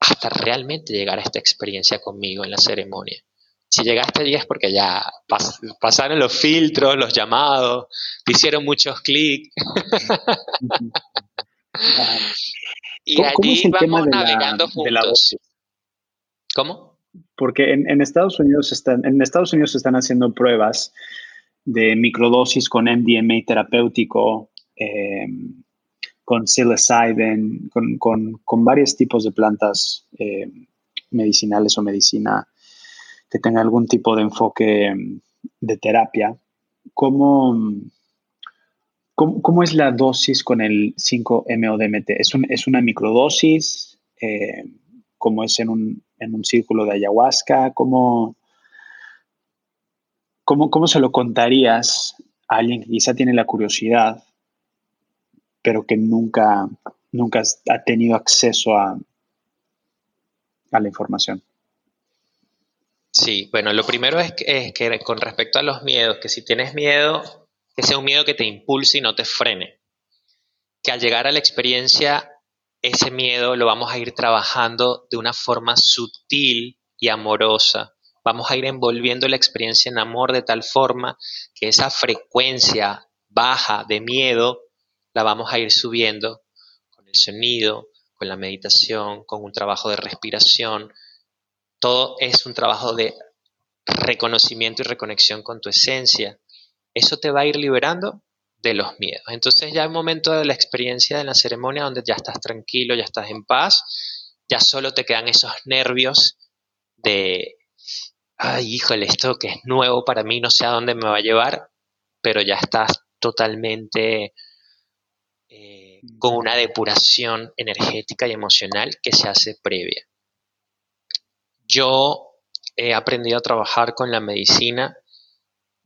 hasta realmente llegar a esta experiencia conmigo en la ceremonia. Si llegaste allí es porque ya pasaron los filtros, los llamados, te hicieron muchos clics. [LAUGHS] Y allí vamos navegando juntos. ¿Cómo? Porque en, Estados Unidos están, en Estados Unidos están haciendo pruebas de microdosis con MDMA terapéutico, em, con psilocybin, con, con, varios tipos de plantas em, medicinales o medicina que tenga algún tipo de enfoque em, de terapia. ¿Cómo, ¿Cómo, es la dosis con el 5-MeO-DMT? ¿Es, ¿Es, una microdosis? Eh, ¿Cómo es en un, círculo de ayahuasca? ¿Cómo, cómo, se lo contarías a alguien que quizá tiene la curiosidad, pero que nunca, nunca ha tenido acceso a, a la información? Sí, bueno, lo primero es que, con respecto a los miedos, que si tienes miedo, que sea un miedo que te impulse y no te frene. Que al llegar a la experiencia, ese miedo lo vamos a ir trabajando de una forma sutil y amorosa. Vamos a ir envolviendo la experiencia en amor de tal forma que esa frecuencia baja de miedo la vamos a ir subiendo con el sonido, con la meditación, con un trabajo de respiración. Todo es un trabajo de reconocimiento y reconexión con tu esencia eso te va a ir liberando de los miedos. Entonces ya el momento de la experiencia de la ceremonia donde ya estás tranquilo, ya estás en paz, ya solo te quedan esos nervios de, ay, híjole, esto que es nuevo para mí, no sé a dónde me va a llevar, pero ya estás totalmente eh, con una depuración energética y emocional que se hace previa. Yo he aprendido a trabajar con la medicina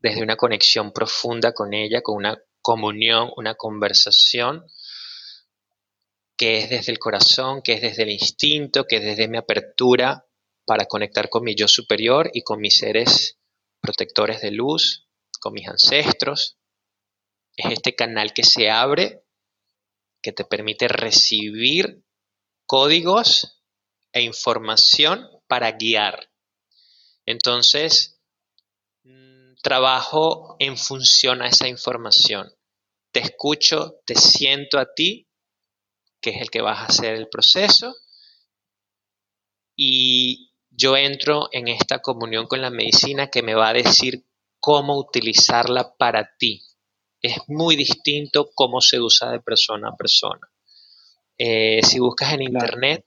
desde una conexión profunda con ella, con una comunión, una conversación que es desde el corazón, que es desde el instinto, que es desde mi apertura para conectar con mi yo superior y con mis seres protectores de luz, con mis ancestros. Es este canal que se abre, que te permite recibir códigos e información para guiar. Entonces, trabajo en función a esa información. Te escucho, te siento a ti, que es el que vas a hacer el proceso, y yo entro en esta comunión con la medicina que me va a decir cómo utilizarla para ti. Es muy distinto cómo se usa de persona a persona. Eh, si buscas en internet,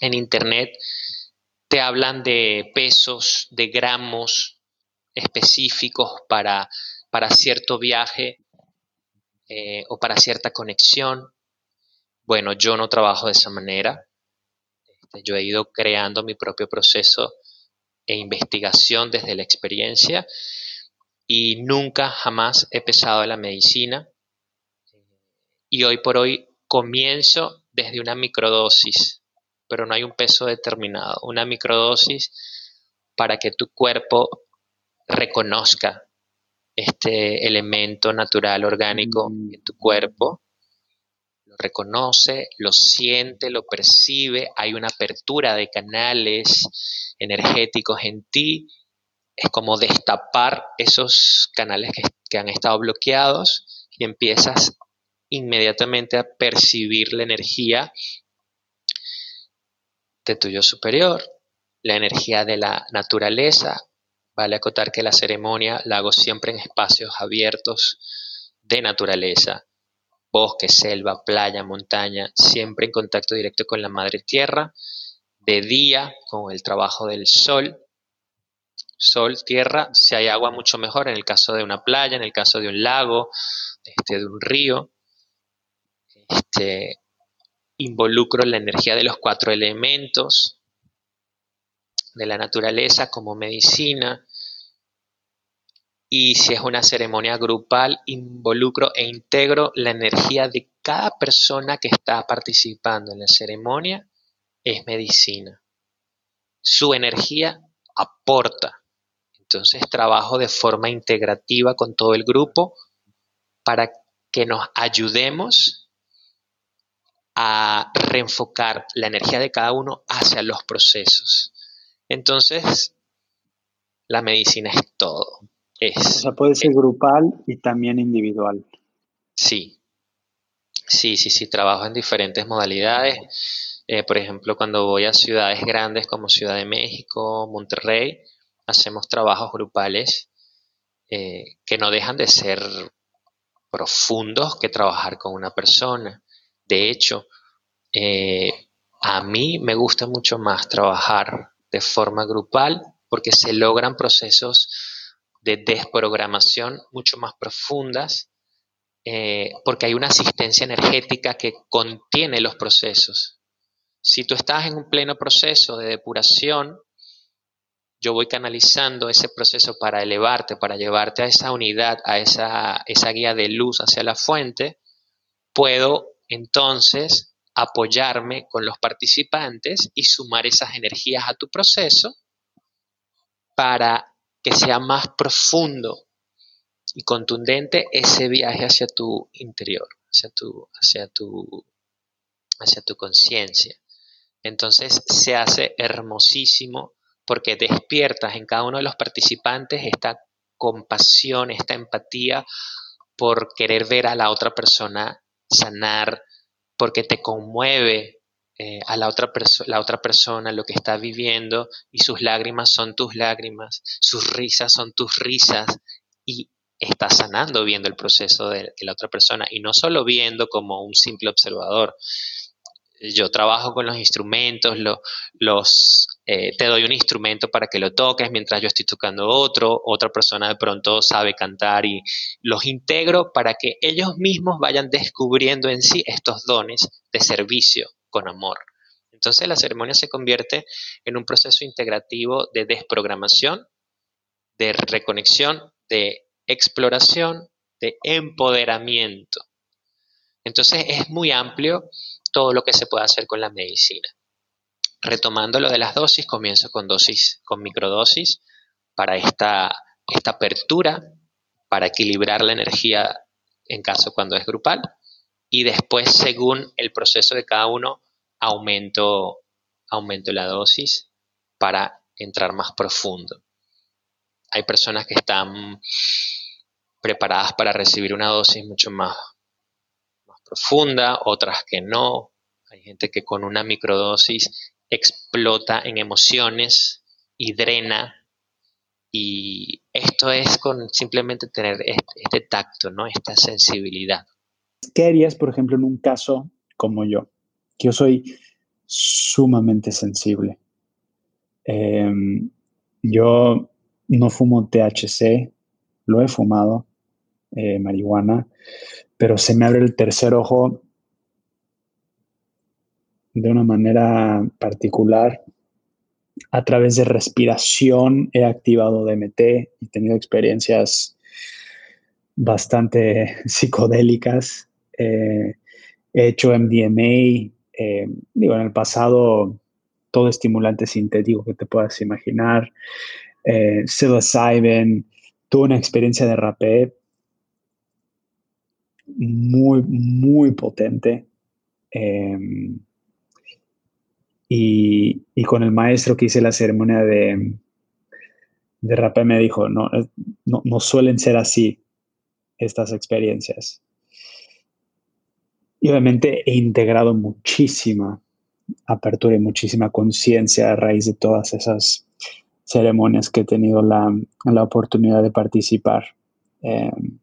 en internet te hablan de pesos, de gramos específicos para, para cierto viaje eh, o para cierta conexión. Bueno, yo no trabajo de esa manera. Este, yo he ido creando mi propio proceso e investigación desde la experiencia y nunca jamás he pesado la medicina. Y hoy por hoy comienzo desde una microdosis, pero no hay un peso determinado. Una microdosis para que tu cuerpo reconozca este elemento natural orgánico mm. en tu cuerpo reconoce, lo siente, lo percibe, hay una apertura de canales energéticos en ti, es como destapar esos canales que, han estado bloqueados y empiezas inmediatamente a percibir la energía de tu yo superior, la energía de la naturaleza. Vale acotar que la ceremonia la hago siempre en espacios abiertos de naturaleza. Bosque, selva, playa, montaña, siempre en contacto directo con la madre tierra, de día con el trabajo del sol, sol, tierra, si hay agua mucho mejor. En el caso de una playa, en el caso de un lago, este, de un río, este, involucro la energía de los cuatro elementos de la naturaleza como medicina, y si es una ceremonia grupal, involucro e integro la energía de cada persona que está participando en la ceremonia, es medicina. Su energía aporta. Entonces trabajo de forma integrativa con todo el grupo para que nos ayudemos a reenfocar la energía de cada uno hacia los procesos. Entonces, la medicina es todo. O sea, puede ser grupal y también individual. Sí. Sí, sí, sí, trabajo en diferentes modalidades. Eh, por ejemplo, cuando voy a ciudades grandes como Ciudad de México, Monterrey, hacemos trabajos grupales eh, que no dejan de ser profundos que trabajar con una persona. De hecho, eh, a mí me gusta mucho más trabajar de forma grupal porque se logran procesos de desprogramación mucho más profundas, eh, porque hay una asistencia energética que contiene los procesos. Si tú estás en un pleno proceso de depuración, yo voy canalizando ese proceso para elevarte, para llevarte a esa unidad, a esa, esa guía de luz hacia la fuente, puedo entonces apoyarme con los participantes y sumar esas energías a tu proceso para que sea más profundo y contundente ese viaje hacia tu interior, hacia tu, hacia tu, hacia tu conciencia. Entonces se hace hermosísimo porque despiertas en cada uno de los participantes esta compasión, esta empatía por querer ver a la otra persona sanar, porque te conmueve eh, a la otra, la otra persona lo que está viviendo y sus lágrimas son tus lágrimas, sus risas son tus risas y estás sanando viendo el proceso de, la otra persona y no solo viendo como un simple observador, yo trabajo con los instrumentos, los, eh, te doy un instrumento para que lo toques mientras yo estoy tocando otro, otra persona de pronto sabe cantar y los integro para que ellos mismos vayan descubriendo en sí estos dones de servicio con amor. Entonces la ceremonia se convierte en un proceso integrativo de desprogramación, de reconexión, de exploración, de empoderamiento. Entonces es muy amplio todo lo que se puede hacer con la medicina. Retomando lo de las dosis, comienzo con dosis, con microdosis para esta, esta apertura, para equilibrar la energía en caso cuando es grupal. Y después, según el proceso de cada uno, aumento, aumento la dosis para entrar más profundo. Hay personas que están preparadas para recibir una dosis mucho más profunda, otras que no. Hay gente que con una microdosis explota en emociones y drena. Y esto es con simplemente tener este, tacto, ¿no? Esta sensibilidad. ¿Qué harías, por ejemplo, en un caso como yo? Que yo soy sumamente sensible. Em, yo no fumo THC, lo he fumado, eh, marihuana, pero se me abre el tercer ojo de una manera particular. A través de respiración he activado DMT y tenido experiencias bastante [LAUGHS] psicodélicas. Eh, he hecho MDMA. Eh, digo, en el pasado todo estimulante sintético que te puedas imaginar. Eh, psilocybin. Tuve una experiencia de rapé muy, muy potente. Em, y, con el maestro que hice la ceremonia de, de rapé me dijo, no, no, no suelen ser así estas experiencias. Y obviamente he integrado muchísima apertura y muchísima conciencia a raíz de todas esas ceremonias que he tenido la, la oportunidad de participar. Em,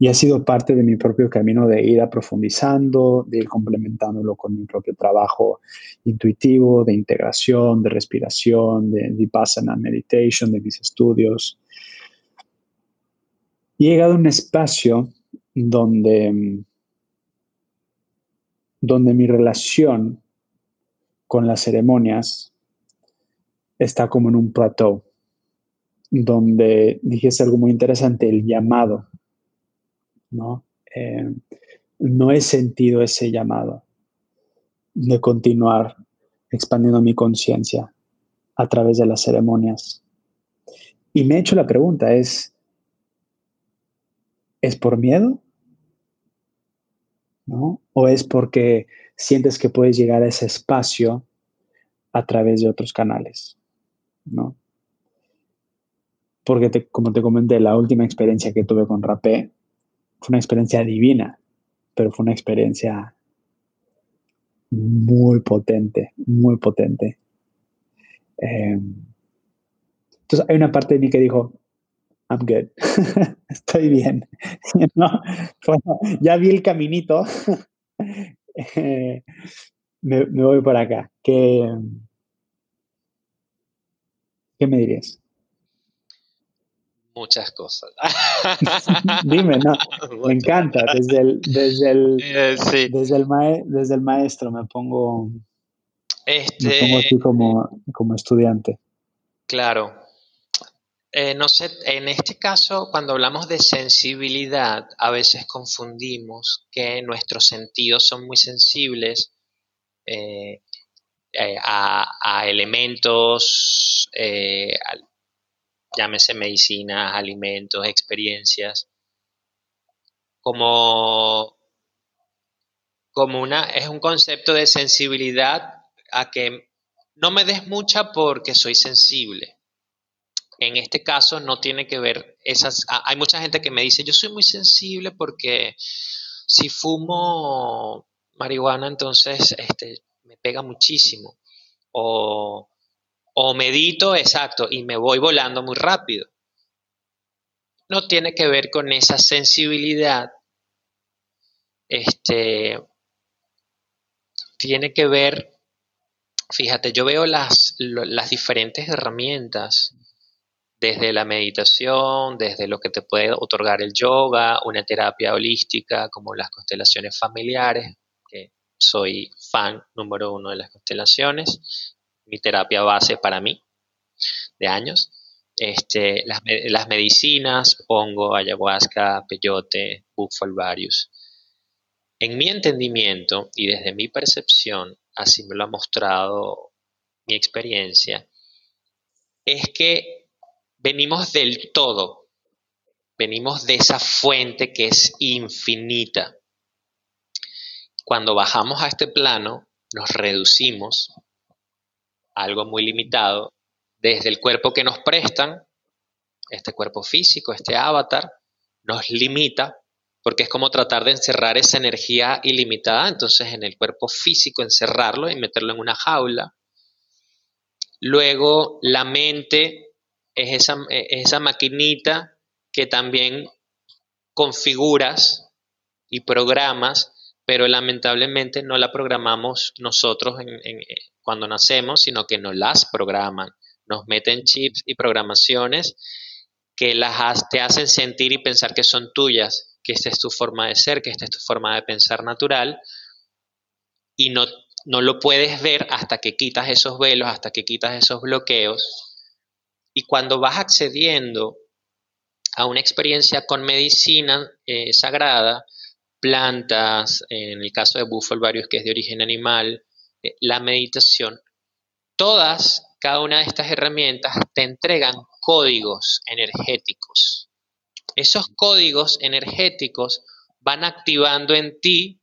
y ha sido parte de mi propio camino de ir aprofundizando, de ir complementándolo con mi propio trabajo intuitivo, de integración, de respiración, de vipassana meditation, de mis estudios. Y he llegado a un espacio donde, donde mi relación con las ceremonias está como en un plateau, donde dijiste algo muy interesante, el llamado ¿no? Eh, no he sentido ese llamado de continuar expandiendo mi conciencia a través de las ceremonias. Y me he hecho la pregunta, ¿es, ¿es por miedo? ¿No? ¿O es porque sientes que puedes llegar a ese espacio a través de otros canales? ¿No? Porque, como te comenté, la última experiencia que tuve con Rapé fue una experiencia divina, pero fue una experiencia muy potente, muy potente. Em, entonces hay una parte de mí que dijo, I'm good, [LAUGHS] estoy bien. [LAUGHS] ya vi el caminito, [LAUGHS] me, me, voy por acá. ¿Qué, ¿Qué me dirías? Muchas cosas. [LAUGHS] Dime, no, [LAUGHS] me encanta. Desde el, desde el, eh, desde, el desde el maestro me pongo, este, me pongo así como, como estudiante. Claro. Eh, no sé, en este caso, cuando hablamos de sensibilidad, a veces confundimos que nuestros sentidos son muy sensibles eh, a, a, elementos, llámese medicinas, alimentos, experiencias, como, como una, es un concepto de sensibilidad a que no me des mucha porque soy sensible. En este caso no tiene que ver esas, hay mucha gente que me dice, yo soy muy sensible porque si fumo marihuana entonces este, me pega muchísimo. O o medito, exacto, y me voy volando muy rápido. No tiene que ver con esa sensibilidad este, tiene que ver, fíjate, yo veo las, las diferentes herramientas desde la meditación, desde lo que te puede otorgar el yoga, una terapia holística como las constelaciones familiares, que soy fan número uno de las constelaciones, mi terapia base para mí de años. Este, las, las medicinas, pongo ayahuasca, peyote, varios. En mi entendimiento y desde mi percepción, así me lo ha mostrado mi experiencia, es que venimos del todo, venimos de esa fuente que es infinita. Cuando bajamos a este plano, nos reducimos algo muy limitado, desde el cuerpo que nos prestan, este cuerpo físico, este avatar, nos limita, porque es como tratar de encerrar esa energía ilimitada, entonces en el cuerpo físico encerrarlo y meterlo en una jaula. Luego la mente es esa, esa maquinita que también configuras y programas, pero lamentablemente no la programamos nosotros cuando nacemos, sino que nos las programan, nos meten chips y programaciones que las te hacen sentir y pensar que son tuyas, que esta es tu forma de ser, que esta es tu forma de pensar natural, y no, no lo puedes ver hasta que quitas esos velos, hasta que quitas esos bloqueos, y cuando vas accediendo a una experiencia con medicina eh, sagrada, plantas, en el caso de varios que es de origen animal, eh, la meditación, todas, cada una de estas herramientas te entregan códigos energéticos. Esos códigos energéticos van activando en ti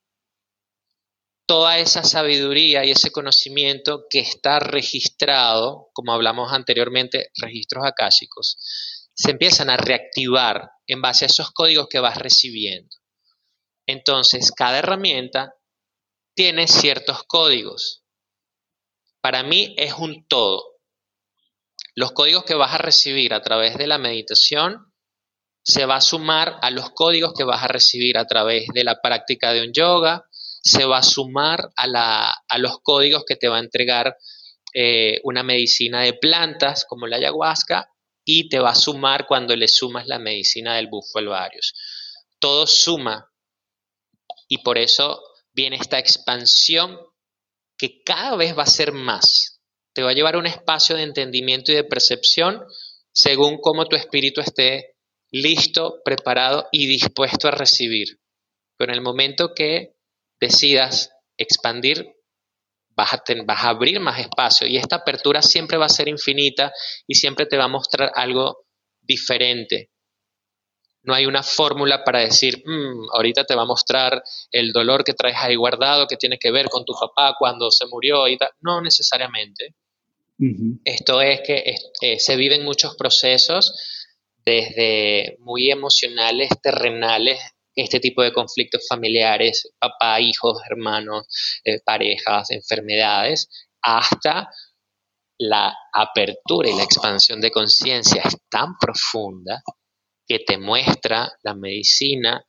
toda esa sabiduría y ese conocimiento que está registrado, como hablamos anteriormente, registros akáshicos, se empiezan a reactivar en base a esos códigos que vas recibiendo. Entonces, cada herramienta tiene ciertos códigos. Para mí es un todo. Los códigos que vas a recibir a través de la meditación se va a sumar a los códigos que vas a recibir a través de la práctica de un yoga, se va a sumar a, los códigos que te va a entregar eh, una medicina de plantas como la ayahuasca y te va a sumar cuando le sumas la medicina del bufo alvarius. Todo suma y por eso viene esta expansión que cada vez va a ser más. Te va a llevar un espacio de entendimiento y de percepción según cómo tu espíritu esté listo, preparado y dispuesto a recibir. Pero en el momento que decidas expandir, vas a abrir más espacio y esta apertura siempre va a ser infinita y siempre te va a mostrar algo diferente. No hay una fórmula para decir, mm, ahorita te va a mostrar el dolor que traes ahí guardado, que tiene que ver con tu papá cuando se murió y tal. No necesariamente. Esto es que eh, se viven muchos procesos desde muy emocionales, terrenales, este tipo de conflictos familiares, papá, hijos, hermanos, eh, parejas, enfermedades, hasta la apertura y la expansión de conciencia es tan profunda que te muestra la medicina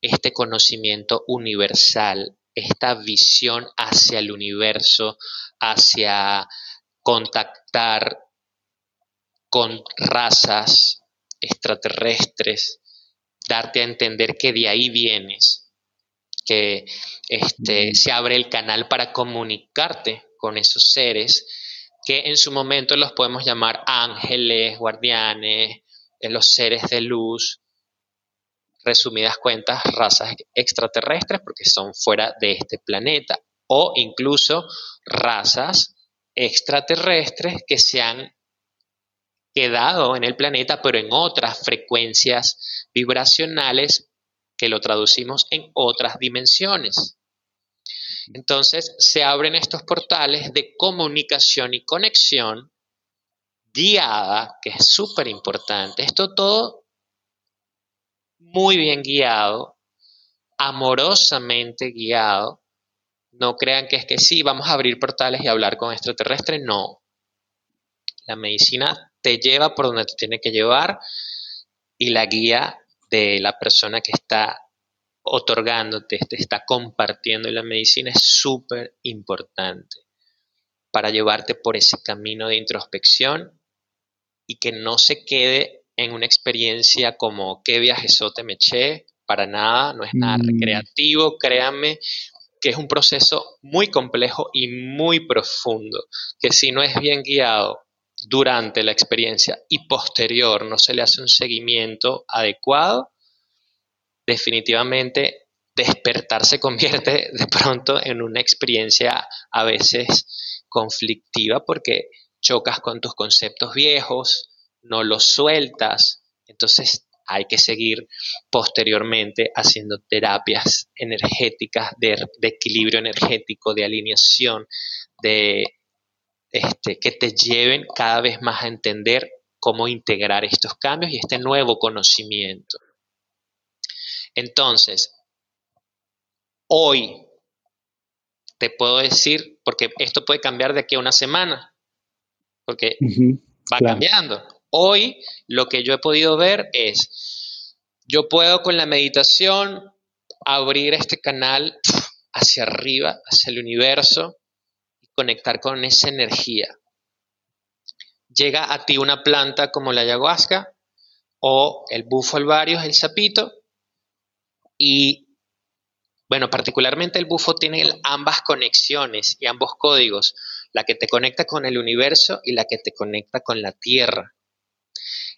este conocimiento universal, esta visión hacia el universo, hacia contactar con razas extraterrestres, darte a entender que de ahí vienes, que este, se abre el canal para comunicarte con esos seres que en su momento los podemos llamar ángeles, guardianes, eh, los seres de luz, resumidas cuentas, razas extraterrestres porque son fuera de este planeta, o incluso razas extraterrestres que se han quedado en el planeta, pero en otras frecuencias vibracionales que lo traducimos en otras dimensiones. Entonces se abren estos portales de comunicación y conexión guiada, que es súper importante. Esto todo muy bien guiado, amorosamente guiado. No crean que es que sí, vamos a abrir portales y hablar con extraterrestres. No. La medicina te lleva por donde te tiene que llevar y la guía de la persona que está otorgándote, te está compartiendo la medicina es súper importante para llevarte por ese camino de introspección y que no se quede en una experiencia como qué viajesote me eché, para nada, no es nada mm. recreativo, créanme que es un proceso muy complejo y muy profundo, que si no es bien guiado durante la experiencia y posterior no se le hace un seguimiento adecuado, definitivamente despertar se convierte de pronto en una experiencia a veces conflictiva porque chocas con tus conceptos viejos, no los sueltas, entonces hay que seguir posteriormente haciendo terapias energéticas de, equilibrio energético, de alineación, de este, que te lleven cada vez más a entender cómo integrar estos cambios y este nuevo conocimiento. Entonces, hoy te puedo decir, porque esto puede cambiar de aquí a una semana, porque va cambiando. Hoy lo que yo he podido ver es, yo puedo con la meditación abrir este canal hacia arriba, hacia el universo, y conectar con esa energía. Llega a ti una planta como la ayahuasca o el bufo alvarius, el sapito, y bueno, particularmente el bufo tiene ambas conexiones y ambos códigos, la que te conecta con el universo y la que te conecta con la tierra.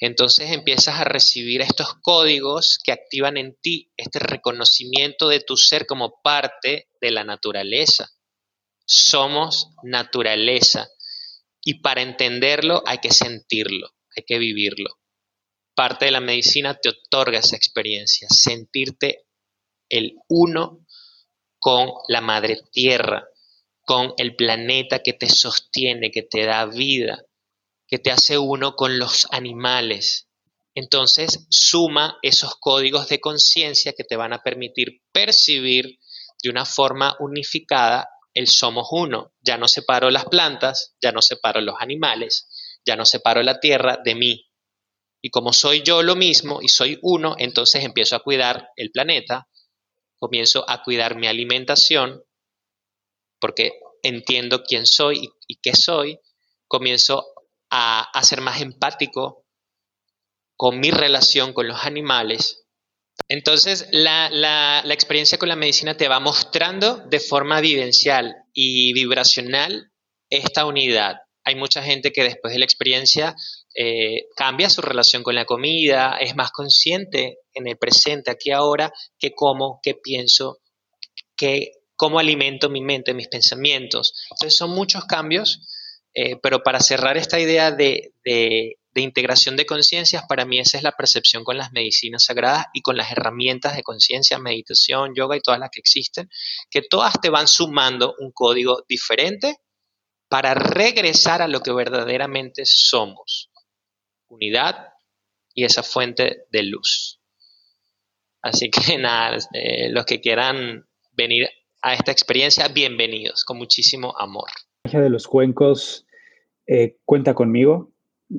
Entonces empiezas a recibir estos códigos que activan en ti este reconocimiento de tu ser como parte de la naturaleza. Somos naturaleza y para entenderlo hay que sentirlo, hay que vivirlo. Parte de la medicina te otorga esa experiencia, sentirte el uno con la madre tierra, con el planeta que te sostiene, que te da vida, que te hace uno con los animales. Entonces suma esos códigos de conciencia que te van a permitir percibir de una forma unificada el somos uno. Ya no separo las plantas, ya no separo los animales, ya no separo la tierra de mí. Y como soy yo lo mismo y soy uno, entonces empiezo a cuidar el planeta, comienzo a cuidar mi alimentación, porque entiendo quién soy y, qué soy, comienzo a, ser más empático con mi relación con los animales. Entonces, la, experiencia con la medicina te va mostrando de forma vivencial y vibracional esta unidad. Hay mucha gente que después de la experiencia eh, cambia su relación con la comida, es más consciente en el presente, aquí ahora, que como, qué pienso, que, cómo alimento mi mente, mis pensamientos. Entonces son muchos cambios, eh, pero para cerrar esta idea de, de, de integración de conciencias, para mí esa es la percepción con las medicinas sagradas y con las herramientas de conciencia, meditación, yoga y todas las que existen, que todas te van sumando un código diferente para regresar a lo que verdaderamente somos unidad y esa fuente de luz. Así que [LAUGHS] nada, eh, los que quieran venir a esta experiencia, bienvenidos, con muchísimo amor. La de los cuencos eh, cuenta conmigo.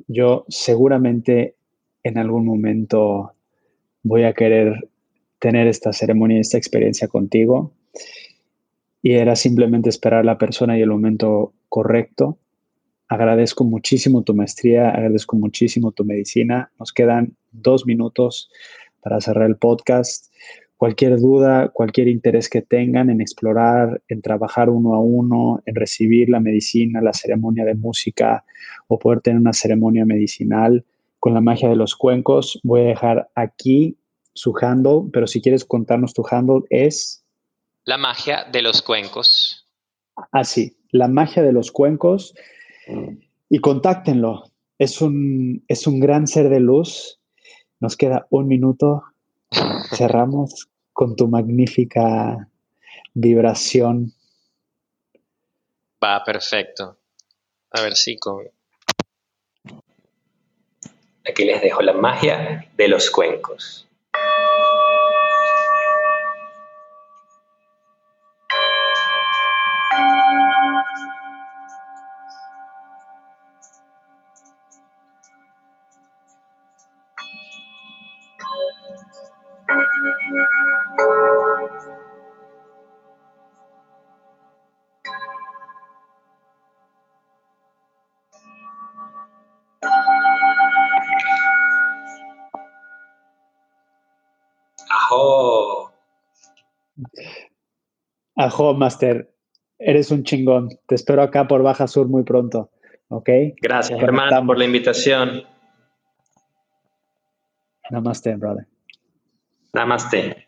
Yo seguramente en algún momento voy a querer tener esta ceremonia, esta experiencia contigo. Y era simplemente esperar la persona y el momento correcto Agradezco muchísimo tu maestría, agradezco muchísimo tu medicina. Nos quedan dos minutos para cerrar el podcast. Cualquier duda, cualquier interés que tengan en explorar, en trabajar uno a uno, en recibir la medicina, la ceremonia de música o poder tener una ceremonia medicinal con la magia de los cuencos, voy a dejar aquí su handle, pero si quieres contarnos tu handle es... La magia de los cuencos. Así, ah, la magia de los cuencos y contáctenlo. Es un, es un gran ser de luz. Nos queda un minuto. Cerramos con tu magnífica vibración. Va, perfecto. A ver si con... Aquí les dejo la magia de los cuencos. Ajo, Master. Eres un chingón. Te espero acá por Baja Sur muy pronto. ¿Ok? Gracias, hermano, por la invitación. Namaste, brother. Namaste.